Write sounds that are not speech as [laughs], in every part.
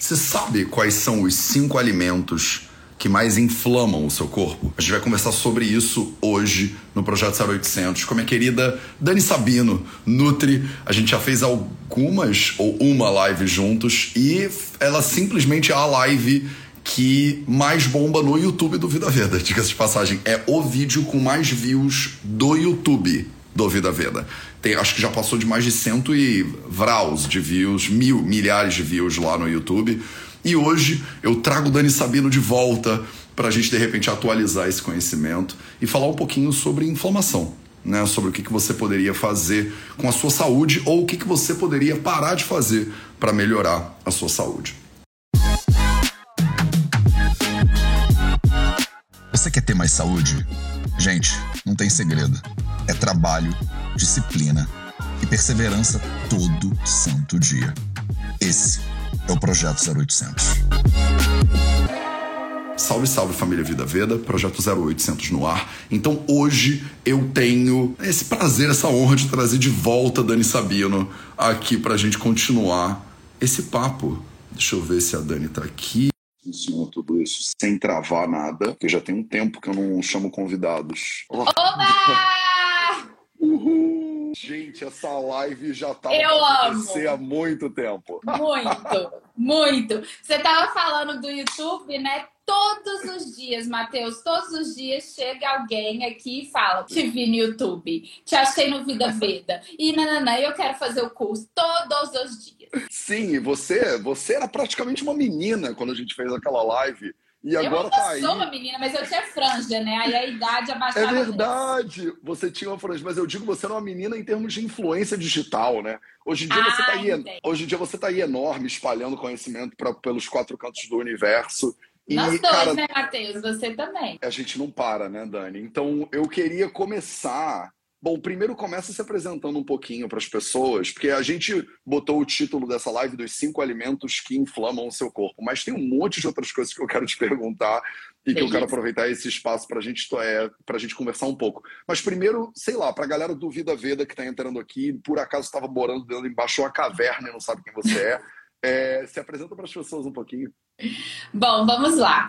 Você sabe quais são os cinco alimentos que mais inflamam o seu corpo? A gente vai conversar sobre isso hoje no Projeto 0800 com a minha querida Dani Sabino, Nutri. A gente já fez algumas ou uma live juntos e ela simplesmente é a live que mais bomba no YouTube do Vida Veda. Diga-se de passagem, é o vídeo com mais views do YouTube do Vida Veda. Tem, acho que já passou de mais de cento e vraus de views, mil, milhares de views lá no YouTube. E hoje eu trago o Dani Sabino de volta para a gente, de repente, atualizar esse conhecimento e falar um pouquinho sobre inflamação. Né, sobre o que, que você poderia fazer com a sua saúde ou o que, que você poderia parar de fazer para melhorar a sua saúde. Você quer ter mais saúde? Gente, não tem segredo. É trabalho, disciplina e perseverança todo santo dia. Esse é o Projeto 0800. Salve, salve família Vida Veda, Projeto 0800 no ar. Então hoje eu tenho esse prazer, essa honra de trazer de volta Dani Sabino aqui para a gente continuar esse papo. Deixa eu ver se a Dani tá aqui funciona tudo isso sem travar nada, porque já tem um tempo que eu não chamo convidados. Oba! Uhul! Gente, essa live já tá eu acontecer há muito tempo. Muito, muito. Você tava falando do YouTube, né? Todos os dias, Matheus, todos os dias chega alguém aqui e fala: Te vi no YouTube, te achei no Vida [laughs] Veda. E nananã, eu quero fazer o curso todos os dias. Sim, você, você era praticamente uma menina quando a gente fez aquela live. E agora eu tá aí. sou uma menina, mas eu tinha franja, né? Aí a idade abaixava. É verdade, você tinha uma franja, mas eu digo você era uma menina em termos de influência digital, né? Hoje em dia ah, você tá aí, entendi. hoje em dia você tá aí enorme, espalhando conhecimento pra, pelos quatro cantos do universo. E, Nós dois, cara, né, Matheus? Você também. a gente não para, né, Dani? Então eu queria começar. Bom, primeiro começa se apresentando um pouquinho para as pessoas, porque a gente botou o título dessa live dos cinco alimentos que inflamam o seu corpo, mas tem um monte de outras coisas que eu quero te perguntar e que eu quero aproveitar esse espaço para gente, é, a gente conversar um pouco. Mas primeiro, sei lá, para a galera do Vida Veda que está entrando aqui, por acaso estava morando dentro embaixo uma caverna e não sabe quem você é, é, se apresenta para as pessoas um pouquinho. Bom, vamos lá.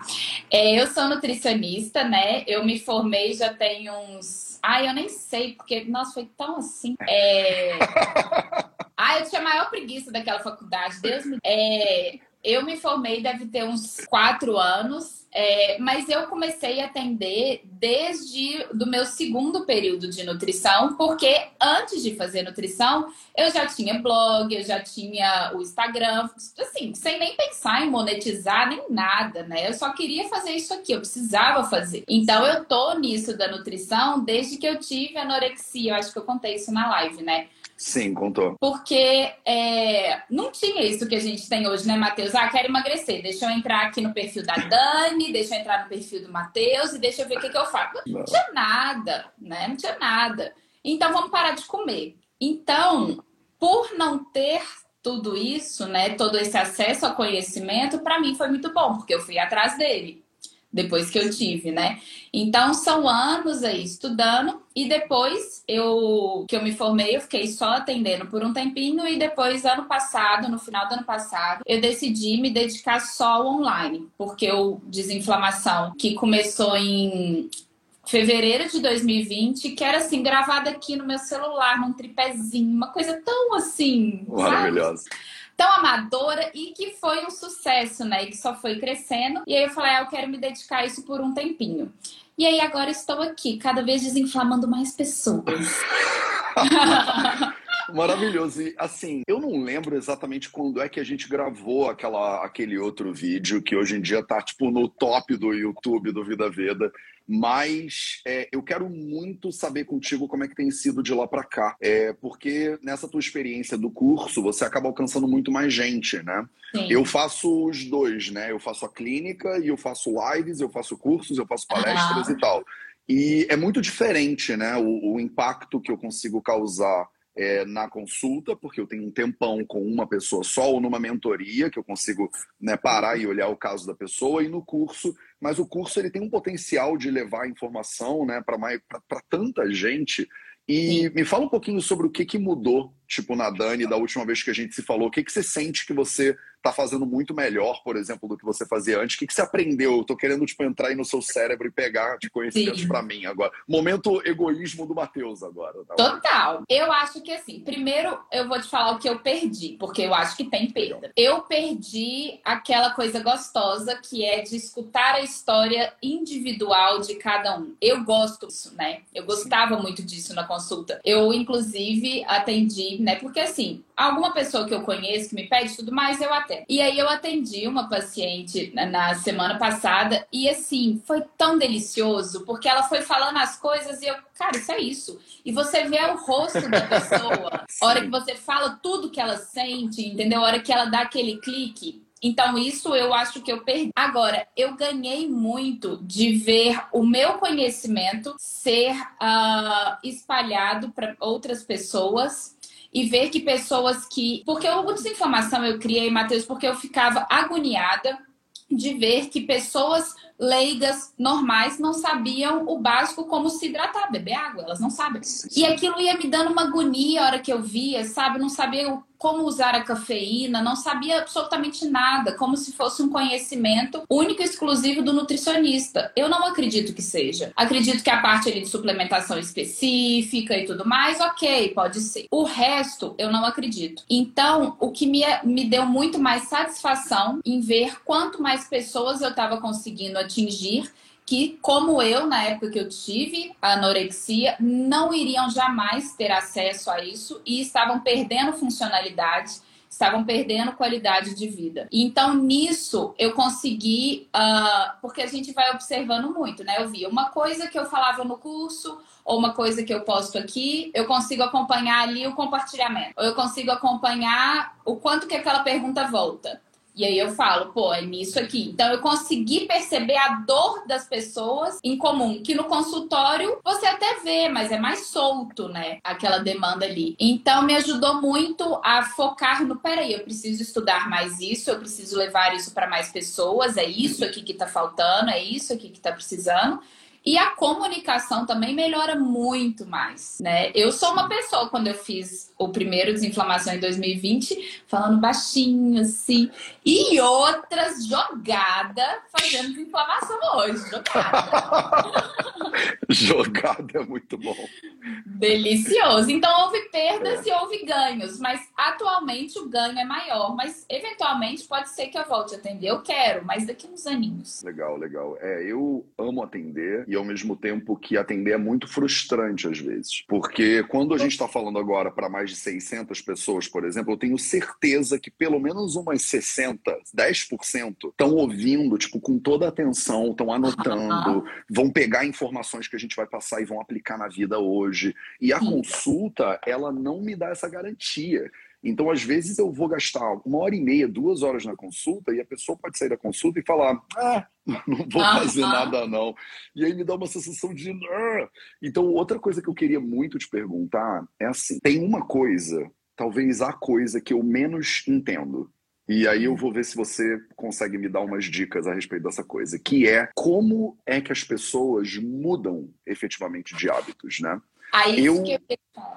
É, eu sou nutricionista, né? Eu me formei já tem uns. Ai, eu nem sei, porque, nossa, foi tão assim. É... [laughs] Ai, eu tinha a maior preguiça daquela faculdade, Deus me. É... Eu me formei, deve ter uns quatro anos, é, mas eu comecei a atender desde do meu segundo período de nutrição, porque antes de fazer nutrição, eu já tinha blog, eu já tinha o Instagram, assim, sem nem pensar em monetizar nem nada, né? Eu só queria fazer isso aqui, eu precisava fazer. Então eu tô nisso da nutrição desde que eu tive anorexia, eu acho que eu contei isso na live, né? Sim, contou. Porque é, não tinha isso que a gente tem hoje, né, Matheus? Ah, quero emagrecer. Deixa eu entrar aqui no perfil da Dani, deixa eu entrar no perfil do Matheus e deixa eu ver o que, que eu faço. Não tinha nada, né? Não tinha nada. Então vamos parar de comer. Então, por não ter tudo isso, né, todo esse acesso ao conhecimento, para mim foi muito bom, porque eu fui atrás dele depois que eu tive, né? Então são anos aí estudando e depois eu que eu me formei, eu fiquei só atendendo por um tempinho e depois ano passado, no final do ano passado, eu decidi me dedicar só ao online, porque o desinflamação que começou em fevereiro de 2020, que era assim gravada aqui no meu celular, num tripézinho, uma coisa tão assim, sabe? Tão amadora e que foi um sucesso, né? E que só foi crescendo. E aí eu falei, ah, eu quero me dedicar a isso por um tempinho. E aí agora estou aqui, cada vez desinflamando mais pessoas. [laughs] Maravilhoso. E assim, eu não lembro exatamente quando é que a gente gravou aquela, aquele outro vídeo que hoje em dia tá tipo no top do YouTube do Vida Veda. Mas é, eu quero muito saber contigo como é que tem sido de lá para cá. É, porque nessa tua experiência do curso, você acaba alcançando muito mais gente, né? Sim. Eu faço os dois, né? Eu faço a clínica e eu faço lives, eu faço cursos, eu faço palestras e tal. E é muito diferente, né? O, o impacto que eu consigo causar é, na consulta, porque eu tenho um tempão com uma pessoa só, ou numa mentoria, que eu consigo né, parar e olhar o caso da pessoa, e no curso. Mas o curso ele tem um potencial de levar informação né, para tanta gente. E me fala um pouquinho sobre o que, que mudou tipo, na Dani, da última vez que a gente se falou? O que, que você sente que você tá fazendo muito melhor, por exemplo, do que você fazia antes? O que, que você aprendeu? Eu tô querendo, tipo, entrar aí no seu cérebro e pegar de conhecimentos para mim agora. Momento egoísmo do Matheus agora. Tá Total. Eu acho que, assim, primeiro eu vou te falar o que eu perdi, porque eu acho que tem perda. Eu perdi aquela coisa gostosa que é de escutar a história individual de cada um. Eu gosto disso, né? Eu gostava muito disso na consulta. Eu, inclusive, atendi, né? Porque, assim, alguma pessoa que eu conheço que me pede tudo mais, eu atendo. E aí eu atendi uma paciente na semana passada e assim, foi tão delicioso, porque ela foi falando as coisas e eu, cara, isso é isso. E você vê o rosto da pessoa, [laughs] a hora que você fala tudo que ela sente, entendeu? A hora que ela dá aquele clique. Então, isso eu acho que eu perdi. Agora, eu ganhei muito de ver o meu conhecimento ser uh, espalhado para outras pessoas e ver que pessoas que. Porque o Desinformação eu criei, Matheus, porque eu ficava agoniada de ver que pessoas leigas, normais, não sabiam o básico como se hidratar, beber água, elas não sabem. E aquilo ia me dando uma agonia a hora que eu via, sabe? Não sabia como usar a cafeína, não sabia absolutamente nada, como se fosse um conhecimento único e exclusivo do nutricionista. Eu não acredito que seja. Acredito que a parte ali de suplementação específica e tudo mais, ok, pode ser. O resto, eu não acredito. Então, o que me, me deu muito mais satisfação em ver quanto mais pessoas eu estava conseguindo atingir que, como eu, na época que eu tive a anorexia, não iriam jamais ter acesso a isso e estavam perdendo funcionalidade, estavam perdendo qualidade de vida. Então, nisso, eu consegui, uh, porque a gente vai observando muito, né? Eu vi uma coisa que eu falava no curso, ou uma coisa que eu posto aqui, eu consigo acompanhar ali o compartilhamento, ou eu consigo acompanhar o quanto que aquela pergunta volta. E aí eu falo, pô, é nisso aqui. Então eu consegui perceber a dor das pessoas em comum, que no consultório você até vê, mas é mais solto, né? Aquela demanda ali. Então me ajudou muito a focar no, peraí, eu preciso estudar mais isso, eu preciso levar isso para mais pessoas, é isso aqui que tá faltando, é isso aqui que tá precisando. E a comunicação também melhora muito mais, né? Eu sou uma pessoa, quando eu fiz o primeiro Desinflamação em 2020, falando baixinho, assim, e outras jogada fazendo desinflamação hoje. Jogada. [laughs] jogada é muito bom. Delicioso. Então houve perdas é. e houve ganhos, mas atualmente o ganho é maior. Mas eventualmente pode ser que eu volte a atender. Eu quero, mas daqui uns aninhos. Legal, legal. É, eu amo atender e ao mesmo tempo que atender é muito frustrante às vezes. Porque quando a gente está falando agora para mais de 600 pessoas, por exemplo, eu tenho certeza que pelo menos umas 60, 10% estão ouvindo, tipo, com toda a atenção, estão anotando, [laughs] vão pegar informações que a gente vai passar e vão aplicar na vida hoje. E a consulta, ela não me dá essa garantia. Então, às vezes, eu vou gastar uma hora e meia, duas horas na consulta, e a pessoa pode sair da consulta e falar: ah, [laughs] não vou fazer nada, não. E aí me dá uma sensação de. Ah. Então, outra coisa que eu queria muito te perguntar é assim: tem uma coisa, talvez a coisa que eu menos entendo. E aí eu vou ver se você consegue me dar umas dicas a respeito dessa coisa, que é como é que as pessoas mudam efetivamente de hábitos, né? Aí eu, que eu,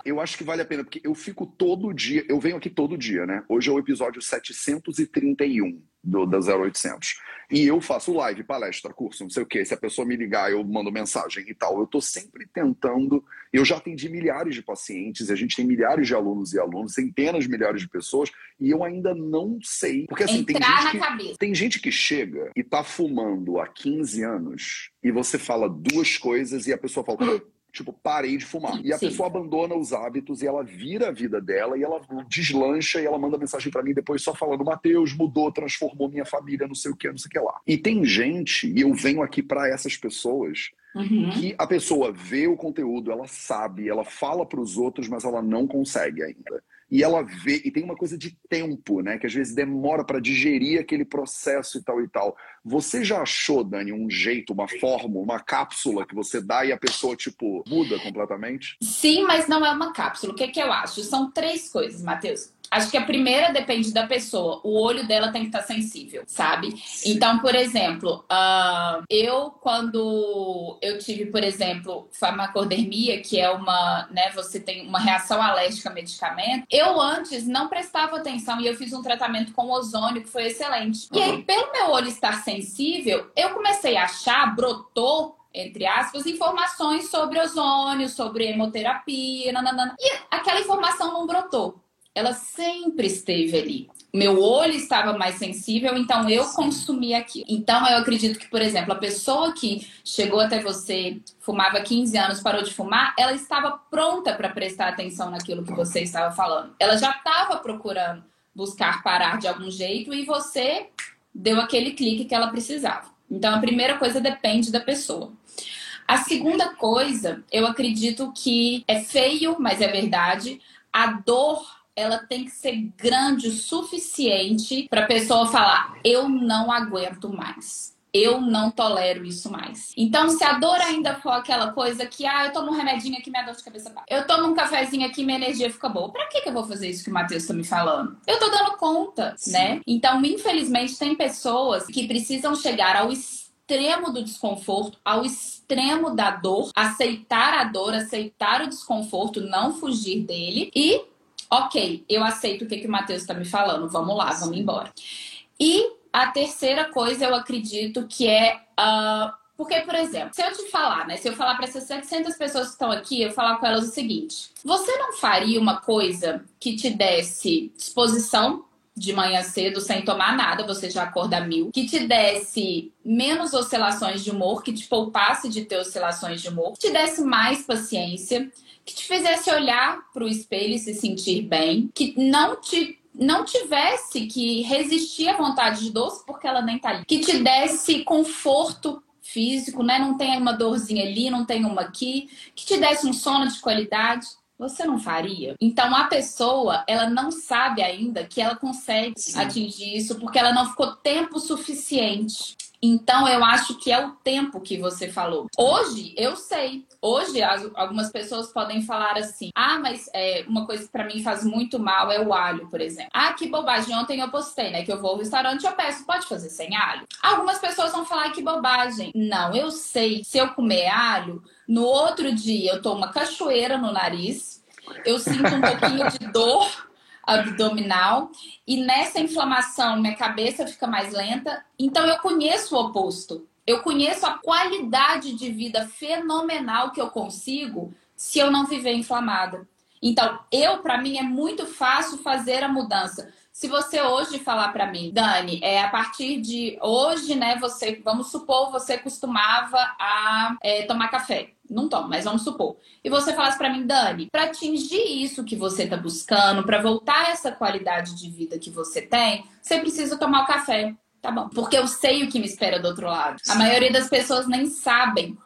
eu acho que vale a pena, porque eu fico todo dia, eu venho aqui todo dia, né? Hoje é o episódio 731 do, da 0800. E eu faço live, palestra, curso, não sei o quê. Se a pessoa me ligar, eu mando mensagem e tal. Eu tô sempre tentando. Eu já atendi milhares de pacientes, a gente tem milhares de alunos e alunos, centenas de milhares de pessoas, e eu ainda não sei. Porque assim, tem gente, que, tem gente que chega e tá fumando há 15 anos, e você fala duas coisas e a pessoa fala. Tipo, parei de fumar. E a Sim. pessoa abandona os hábitos e ela vira a vida dela e ela deslancha e ela manda mensagem para mim depois só falando: Mateus, mudou, transformou minha família, não sei o que, não sei o que lá. E tem gente, e eu venho aqui para essas pessoas, Uhum. que a pessoa vê o conteúdo, ela sabe, ela fala para os outros, mas ela não consegue ainda e ela vê, e tem uma coisa de tempo, né? Que às vezes demora para digerir aquele processo e tal e tal. Você já achou, Dani, um jeito, uma fórmula, uma cápsula que você dá e a pessoa, tipo, muda completamente? Sim, mas não é uma cápsula. O que, é que eu acho? São três coisas, Matheus. Acho que a primeira depende da pessoa. O olho dela tem que estar sensível, sabe? Então, por exemplo, uh, eu quando eu tive, por exemplo, farmacodermia, que é uma, né, você tem uma reação alérgica a medicamento, eu antes não prestava atenção e eu fiz um tratamento com ozônio que foi excelente. E aí, pelo meu olho estar sensível, eu comecei a achar, brotou entre aspas, informações sobre ozônio, sobre hemoterapia, nananana. e aquela informação não brotou ela sempre esteve ali. Meu olho estava mais sensível, então eu consumi aquilo. Então eu acredito que, por exemplo, a pessoa que chegou até você, fumava 15 anos, parou de fumar, ela estava pronta para prestar atenção naquilo que você estava falando. Ela já estava procurando buscar parar de algum jeito e você deu aquele clique que ela precisava. Então a primeira coisa depende da pessoa. A segunda coisa, eu acredito que é feio, mas é verdade. A dor ela tem que ser grande o suficiente para a pessoa falar: eu não aguento mais. Eu não tolero isso mais. Então, se a dor ainda for aquela coisa que, ah, eu tomo um remedinho aqui, minha dor de cabeça vai. Eu tomo um cafezinho aqui, minha energia fica boa. Pra que, que eu vou fazer isso que o Matheus tá me falando? Eu tô dando conta, Sim. né? Então, infelizmente, tem pessoas que precisam chegar ao extremo do desconforto, ao extremo da dor, aceitar a dor, aceitar o desconforto, não fugir dele e ok, eu aceito o que, que o Matheus está me falando, vamos lá, vamos embora. E a terceira coisa, eu acredito que é. Uh, porque, por exemplo, se eu te falar, né? Se eu falar para essas 700 pessoas que estão aqui, eu falar com elas o seguinte: você não faria uma coisa que te desse disposição de manhã cedo sem tomar nada, você já acorda mil, que te desse menos oscilações de humor, que te poupasse de ter oscilações de humor, que te desse mais paciência, que te fizesse olhar para o espelho e se sentir bem, que não te não tivesse que resistir à vontade de doce porque ela nem tá ali, que te desse conforto físico, né? Não tem uma dorzinha ali, não tem uma aqui, que te desse um sono de qualidade. Você não faria? Então a pessoa, ela não sabe ainda que ela consegue Sim. atingir isso porque ela não ficou tempo suficiente. Então, eu acho que é o tempo que você falou. Hoje, eu sei. Hoje, as, algumas pessoas podem falar assim: ah, mas é, uma coisa que pra mim faz muito mal é o alho, por exemplo. Ah, que bobagem. Ontem eu postei, né? Que eu vou ao restaurante e eu peço, pode fazer sem alho? Algumas pessoas vão falar que bobagem. Não, eu sei. Se eu comer alho, no outro dia eu tô uma cachoeira no nariz, eu sinto um pouquinho de dor abdominal e nessa inflamação minha cabeça fica mais lenta. Então eu conheço o oposto. Eu conheço a qualidade de vida fenomenal que eu consigo se eu não viver inflamada. Então, eu para mim é muito fácil fazer a mudança. Se você hoje falar para mim, Dani, é a partir de hoje, né? Você, vamos supor, você costumava a é, tomar café. Não tomo, mas vamos supor. E você falasse para mim, Dani, para atingir isso que você tá buscando, para voltar essa qualidade de vida que você tem, você precisa tomar o café. Tá bom. Porque eu sei o que me espera do outro lado. A maioria das pessoas nem sabem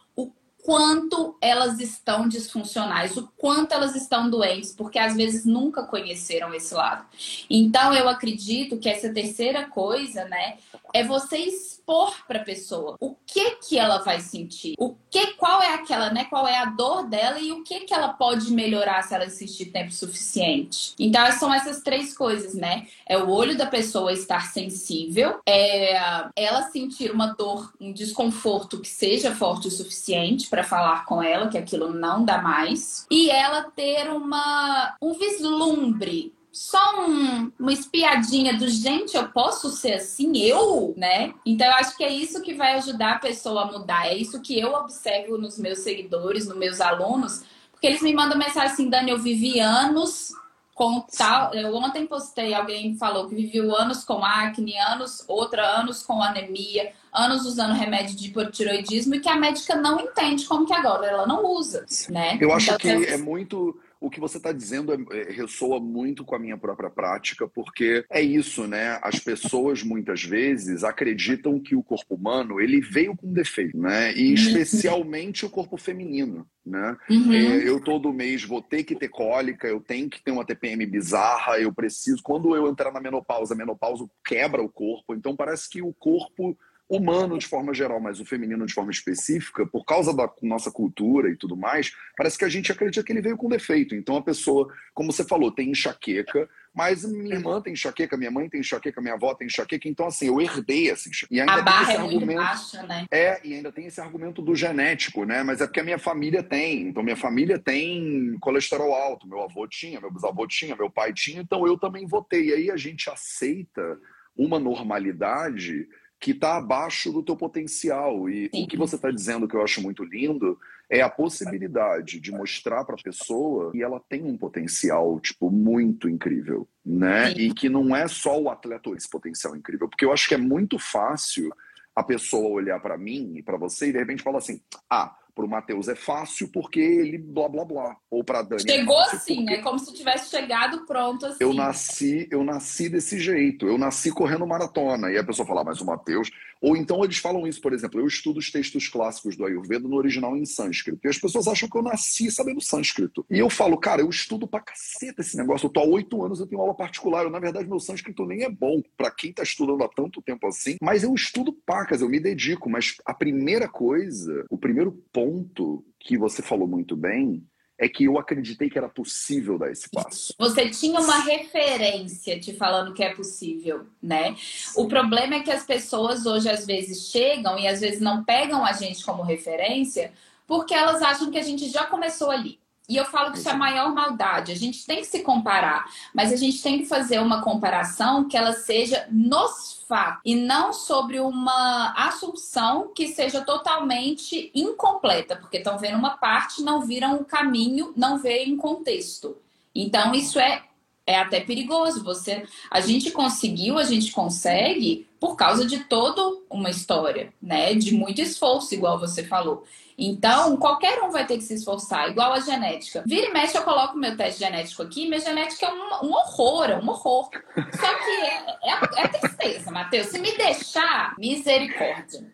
quanto elas estão disfuncionais, o quanto elas estão doentes, porque às vezes nunca conheceram esse lado. Então eu acredito que essa terceira coisa, né, é você expor para a pessoa o que que ela vai sentir, o que, qual é aquela, né, qual é a dor dela e o que que ela pode melhorar se ela assistir tempo suficiente. Então são essas três coisas, né? É o olho da pessoa estar sensível, é ela sentir uma dor, um desconforto que seja forte o suficiente para falar com ela que aquilo não dá mais e ela ter uma um vislumbre só um, uma espiadinha do gente, eu posso ser assim, eu, né? Então eu acho que é isso que vai ajudar a pessoa a mudar. É isso que eu observo nos meus seguidores, nos meus alunos, porque eles me mandam mensagem assim, Dani, eu vivi anos com tal. Eu ontem postei, alguém falou que viveu anos com acne, anos, outra anos com anemia, anos usando remédio de hipotiroidismo e que a médica não entende como que agora ela não usa, né? Eu acho então, que é muito o que você está dizendo é, é, ressoa muito com a minha própria prática, porque é isso, né? As pessoas muitas vezes acreditam que o corpo humano ele veio com defeito, né? E uhum. especialmente o corpo feminino. Né? Uhum. É, eu todo mês vou ter que ter cólica, eu tenho que ter uma TPM bizarra, eu preciso. Quando eu entrar na menopausa, a menopausa quebra o corpo, então parece que o corpo humano de forma geral, mas o feminino de forma específica, por causa da nossa cultura e tudo mais, parece que a gente acredita que ele veio com defeito. Então a pessoa, como você falou, tem enxaqueca, Mas minha irmã tem enxaqueca, minha mãe tem enxaqueca, minha avó tem enxaqueca, então assim, eu herdei essa enxaqueca. E ainda a barra é muito baixa, né? É, e ainda tem esse argumento do genético, né? Mas é porque a minha família tem. Então, minha família tem colesterol alto, meu avô tinha, meu bisavô tinha, meu pai tinha, então eu também votei. E aí a gente aceita uma normalidade que está abaixo do teu potencial. E Sim. o que você está dizendo que eu acho muito lindo é a possibilidade de mostrar para a pessoa que ela tem um potencial tipo muito incrível, né? Sim. E que não é só o atleta esse potencial incrível, porque eu acho que é muito fácil a pessoa olhar para mim e para você e de repente falar assim: "Ah, para o Matheus é fácil porque ele blá blá blá. Ou para Dani. É Chegou é assim, é como se tivesse chegado pronto assim. Eu nasci, eu nasci desse jeito. Eu nasci correndo maratona. E a pessoa fala, ah, mas o Matheus. Ou então eles falam isso, por exemplo, eu estudo os textos clássicos do Ayurveda no original em sânscrito. E as pessoas acham que eu nasci sabendo sânscrito. E eu falo, cara, eu estudo pra caceta esse negócio. Eu tô há oito anos, eu tenho aula particular. Eu, na verdade, meu sânscrito nem é bom para quem tá estudando há tanto tempo assim. Mas eu estudo pacas, eu me dedico. Mas a primeira coisa, o primeiro ponto ponto que você falou muito bem é que eu acreditei que era possível dar esse passo. Você tinha uma referência te falando que é possível, né? O problema é que as pessoas hoje às vezes chegam e às vezes não pegam a gente como referência porque elas acham que a gente já começou ali. E eu falo que isso é a maior maldade. A gente tem que se comparar, mas a gente tem que fazer uma comparação que ela seja nos fatos e não sobre uma assunção que seja totalmente incompleta, porque estão vendo uma parte, não viram o caminho, não veem contexto. Então isso é é até perigoso. Você, a gente conseguiu, a gente consegue por causa de toda uma história, né? De muito esforço, igual você falou. Então, qualquer um vai ter que se esforçar, igual a genética. Vira e mexe, eu coloco meu teste genético aqui, minha genética é um, um horror, é um horror. Só que é, é, é tristeza, Matheus. Se me deixar, misericórdia.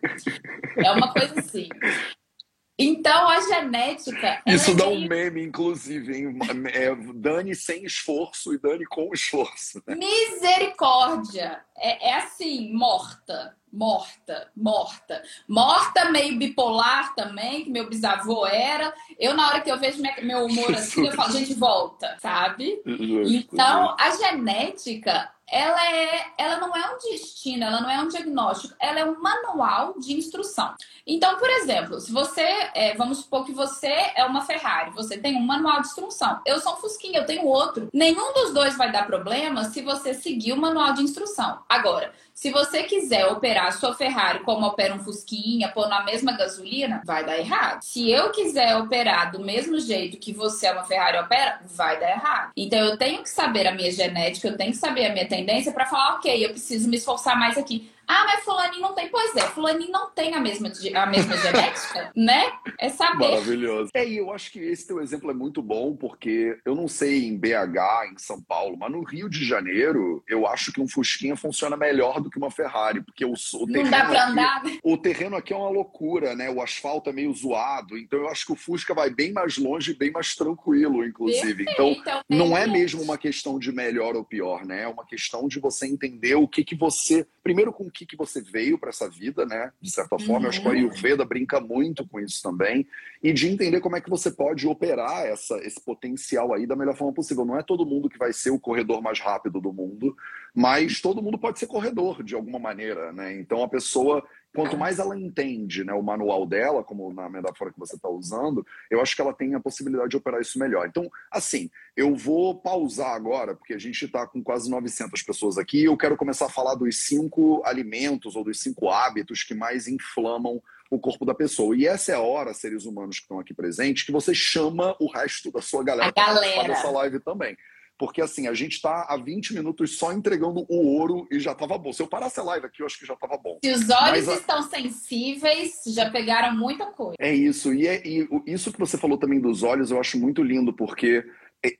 É uma coisa assim. Então, a genética. Isso é dá um meme, inclusive, hein? É, Dani sem esforço e Dani com esforço. Né? Misericórdia! É, é assim, morta morta, morta. Morta, meio bipolar também, que meu bisavô era. Eu, na hora que eu vejo meu humor assim, eu [laughs] falo, gente, volta, sabe? Então, a genética, ela, é, ela não é um destino, ela não é um diagnóstico, ela é um manual de instrução. Então, por exemplo, se você, é, vamos supor que você é uma Ferrari, você tem um manual de instrução. Eu sou um Fusquinha, eu tenho outro. Nenhum dos dois vai dar problema se você seguir o manual de instrução. Agora, se você quiser operar a sua Ferrari como opera um Fusquinha, pôr na mesma gasolina, vai dar errado. Se eu quiser operar do mesmo jeito que você, é uma Ferrari, opera, vai dar errado. Então eu tenho que saber a minha genética, eu tenho que saber a minha tendência para falar, ok, eu preciso me esforçar mais aqui. Ah, mas fulaninho não tem. Pois é, fulaninho não tem a mesma, a mesma genética, [laughs] né? É saber. Maravilhoso. É, e eu acho que esse teu exemplo é muito bom, porque eu não sei em BH, em São Paulo, mas no Rio de Janeiro, eu acho que um Fusquinha funciona melhor do que uma Ferrari, porque o, o terreno. Não dá pra andar, aqui, né? O terreno aqui é uma loucura, né? O asfalto é meio zoado, então eu acho que o Fusca vai bem mais longe e bem mais tranquilo, inclusive. Perfeito, então, não é mesmo uma questão de melhor ou pior, né? É uma questão de você entender o que, que você. Primeiro, com que, que você veio para essa vida, né? De certa forma, uhum. eu acho que a Ayurveda brinca muito com isso também. E de entender como é que você pode operar essa, esse potencial aí da melhor forma possível. Não é todo mundo que vai ser o corredor mais rápido do mundo, mas todo mundo pode ser corredor de alguma maneira, né? Então a pessoa quanto mais ela entende né, o manual dela, como na metáfora que você está usando, eu acho que ela tem a possibilidade de operar isso melhor. Então, assim, eu vou pausar agora, porque a gente está com quase 900 pessoas aqui, e eu quero começar a falar dos cinco alimentos ou dos cinco hábitos que mais inflamam o corpo da pessoa. E essa é a hora, seres humanos que estão aqui presentes, que você chama o resto da sua galera para participar dessa live também. Porque assim, a gente está há 20 minutos só entregando o ouro e já estava bom. Se eu parasse a live aqui, eu acho que já estava bom. Se os olhos Mas, estão sensíveis, já pegaram muita coisa. É isso. E, é, e isso que você falou também dos olhos, eu acho muito lindo, porque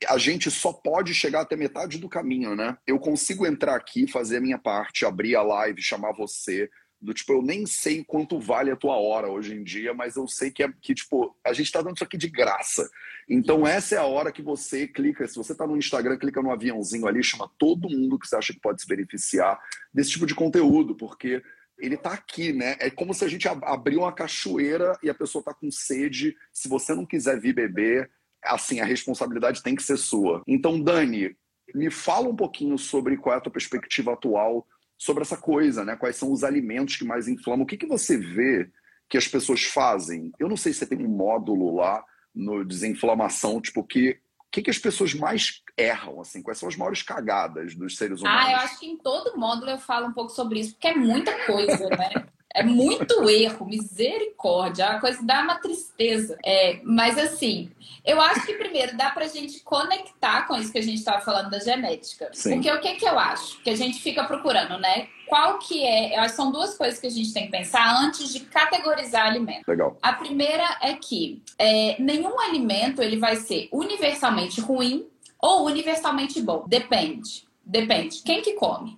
a gente só pode chegar até metade do caminho, né? Eu consigo entrar aqui, fazer a minha parte, abrir a live, chamar você, do tipo, eu nem sei quanto vale a tua hora hoje em dia, mas eu sei que é que, tipo, a gente tá dando isso aqui de graça. Então, essa é a hora que você clica. Se você tá no Instagram, clica no aviãozinho ali, chama todo mundo que você acha que pode se beneficiar desse tipo de conteúdo, porque ele tá aqui, né? É como se a gente abriu uma cachoeira e a pessoa tá com sede. Se você não quiser vir beber, assim, a responsabilidade tem que ser sua. Então, Dani, me fala um pouquinho sobre qual é a tua perspectiva atual sobre essa coisa, né? Quais são os alimentos que mais inflamam? O que, que você vê que as pessoas fazem? Eu não sei se você tem um módulo lá no desinflamação, tipo, que o que, que as pessoas mais erram, assim? Quais são as maiores cagadas dos seres humanos? Ah, eu acho que em todo módulo eu falo um pouco sobre isso, porque é muita coisa, né? É muito erro, misericórdia, a coisa dá uma tristeza. É, mas assim, eu acho que primeiro dá pra gente conectar com isso que a gente estava falando da genética. Sim. Porque o que, que eu acho? Que a gente fica procurando, né? Qual que é? São duas coisas que a gente tem que pensar antes de categorizar alimento. Legal. A primeira é que é, nenhum alimento ele vai ser universalmente ruim ou universalmente bom. Depende. Depende. Quem que come?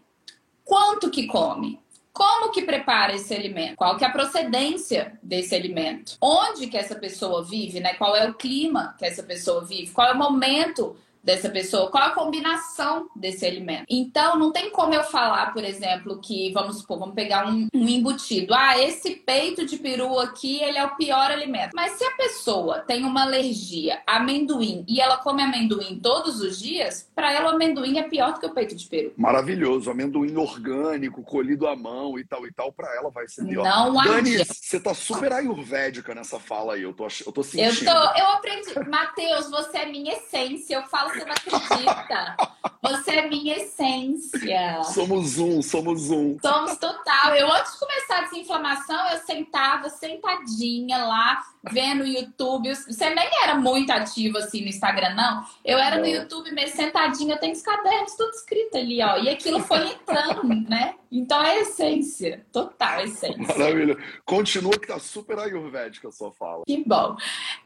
Quanto que come? Como que prepara esse alimento? Qual que é a procedência desse alimento? Onde que essa pessoa vive, né? Qual é o clima que essa pessoa vive? Qual é o momento dessa pessoa, qual a combinação desse alimento. Então, não tem como eu falar, por exemplo, que, vamos supor, vamos pegar um, um, embutido. Ah, esse peito de peru aqui, ele é o pior alimento. Mas se a pessoa tem uma alergia a amendoim e ela come amendoim todos os dias, para ela o amendoim é pior do que o peito de peru. Maravilhoso. Amendoim orgânico, colhido à mão e tal e tal, para ela vai ser pior. Não Dani, você tá super ayurvédica nessa fala aí. Eu tô, eu tô sentindo. Eu, tô, eu aprendi. Matheus, você é minha essência. Eu falo você não acredita. Você é minha essência. Somos um, somos um. Somos total. Eu, antes de começar a desinflamação, eu sentava sentadinha lá, vendo o YouTube. Você nem era muito ativo assim no Instagram, não. Eu era não. no YouTube meio sentadinha, eu tenho os cadernos tudo escrito ali, ó. E aquilo foi entrando, né? Então é essência, total essência. Maravilha. Continua que tá super ayurvédica a sua fala. Que bom.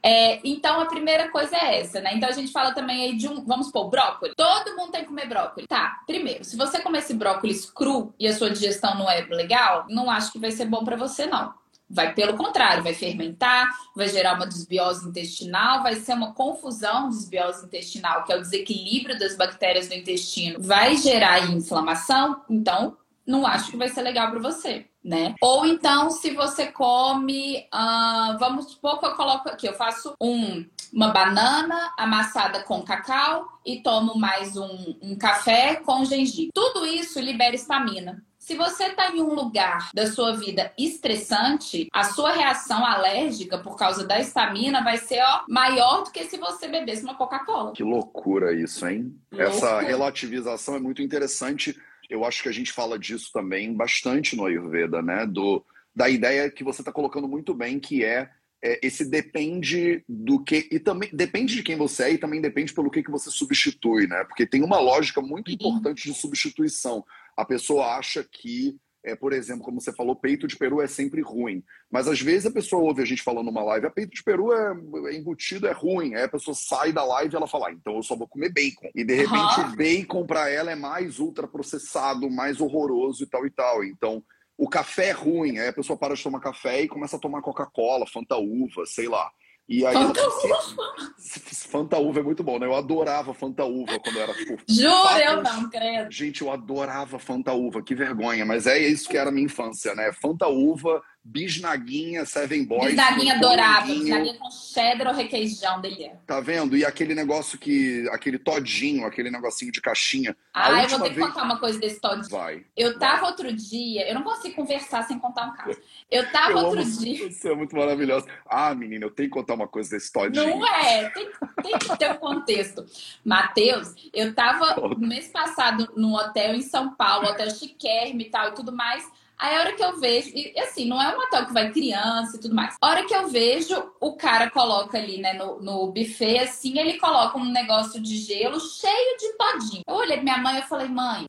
É, então a primeira coisa é essa, né? Então a gente fala também aí de um, vamos supor, brócolis. Todo mundo tem que comer brócolis. Tá, primeiro, se você comer esse brócolis cru e a sua digestão não é legal, não acho que vai ser bom para você, não. Vai pelo contrário, vai fermentar, vai gerar uma desbiose intestinal, vai ser uma confusão desbiose intestinal, que é o desequilíbrio das bactérias do intestino, vai gerar inflamação. Então, não acho que vai ser legal para você, né? Ou então, se você come, uh, vamos supor que eu coloco aqui, eu faço um, uma banana amassada com cacau e tomo mais um, um café com gengibre. Tudo isso libera estamina. Se você está em um lugar da sua vida estressante, a sua reação alérgica por causa da estamina vai ser ó, maior do que se você bebesse uma Coca-Cola. Que loucura isso, hein? Loucura. Essa relativização é muito interessante eu acho que a gente fala disso também bastante no Ayurveda, né? Do, da ideia que você está colocando muito bem, que é, é, esse depende do que. E também depende de quem você é e também depende pelo que, que você substitui, né? Porque tem uma lógica muito importante de substituição. A pessoa acha que é, por exemplo, como você falou, peito de peru é sempre ruim. Mas às vezes a pessoa ouve a gente falando numa live, a ah, peito de peru é, é embutido, é ruim. Aí a pessoa sai da live e ela fala, ah, então eu só vou comer bacon. E de repente uhum. o bacon para ela é mais ultraprocessado, mais horroroso e tal e tal. Então o café é ruim. Aí a pessoa para de tomar café e começa a tomar Coca-Cola, Fanta Uva, sei lá. E aí Fanta Uva. Fanta Uva é muito bom, né? Eu adorava Fanta Uva quando eu era tipo. [laughs] Juro, eu não, credo. Gente, eu adorava Fanta Uva, que vergonha, mas é isso que era a minha infância, né? Fanta Uva, bisnaguinha, Seven Boys. Bisnaguinha dourada, bisnaguinha com cheddar ou requeijão dele. Tá vendo? E aquele negócio que. aquele todinho, aquele negocinho de caixinha. Ah, eu vou ter vez... que contar uma coisa desse todinho. Vai. Eu tava vai. outro dia, eu não consigo conversar sem contar um caso. Eu tava eu outro dia. [laughs] Você é muito maravilhosa. Ah, menina, eu tenho que contar uma coisa desse todinho. Não é, tem, tem que ter um contexto. Matheus, eu tava [laughs] no mês passado num hotel em São Paulo, hotel chiquérrimo e tal e tudo mais. Aí a hora que eu vejo, e assim, não é um hotel que vai criança e tudo mais. A hora que eu vejo, o cara coloca ali, né, no, no buffet, assim, ele coloca um negócio de gelo cheio de todinho. Eu olhei pra minha mãe e falei, mãe,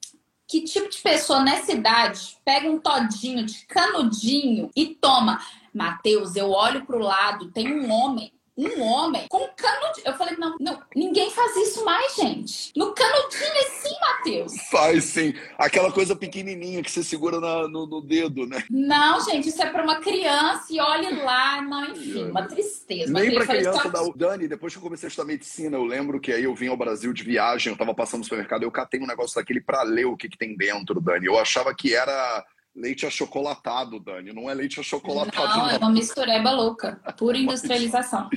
que tipo de pessoa nessa idade pega um todinho de canudinho e toma? Matheus, eu olho pro lado, tem um homem um homem com canudinho. Eu falei, não, não, ninguém faz isso mais, gente. No canudinho assim, Matheus. Faz sim. Aquela coisa pequenininha que você segura na, no, no, dedo, né? Não, gente, isso é para uma criança e olhe lá. Não, enfim, uma tristeza. Nem para criança da Dani, depois que eu comecei a estudar medicina, eu lembro que aí eu vim ao Brasil de viagem, eu tava passando no supermercado, eu catei um negócio daquele para ler o que, que tem dentro, Dani. Eu achava que era leite achocolatado, Dani. Não é leite achocolatado. Não, não. é uma mistureba louca. Pura industrialização.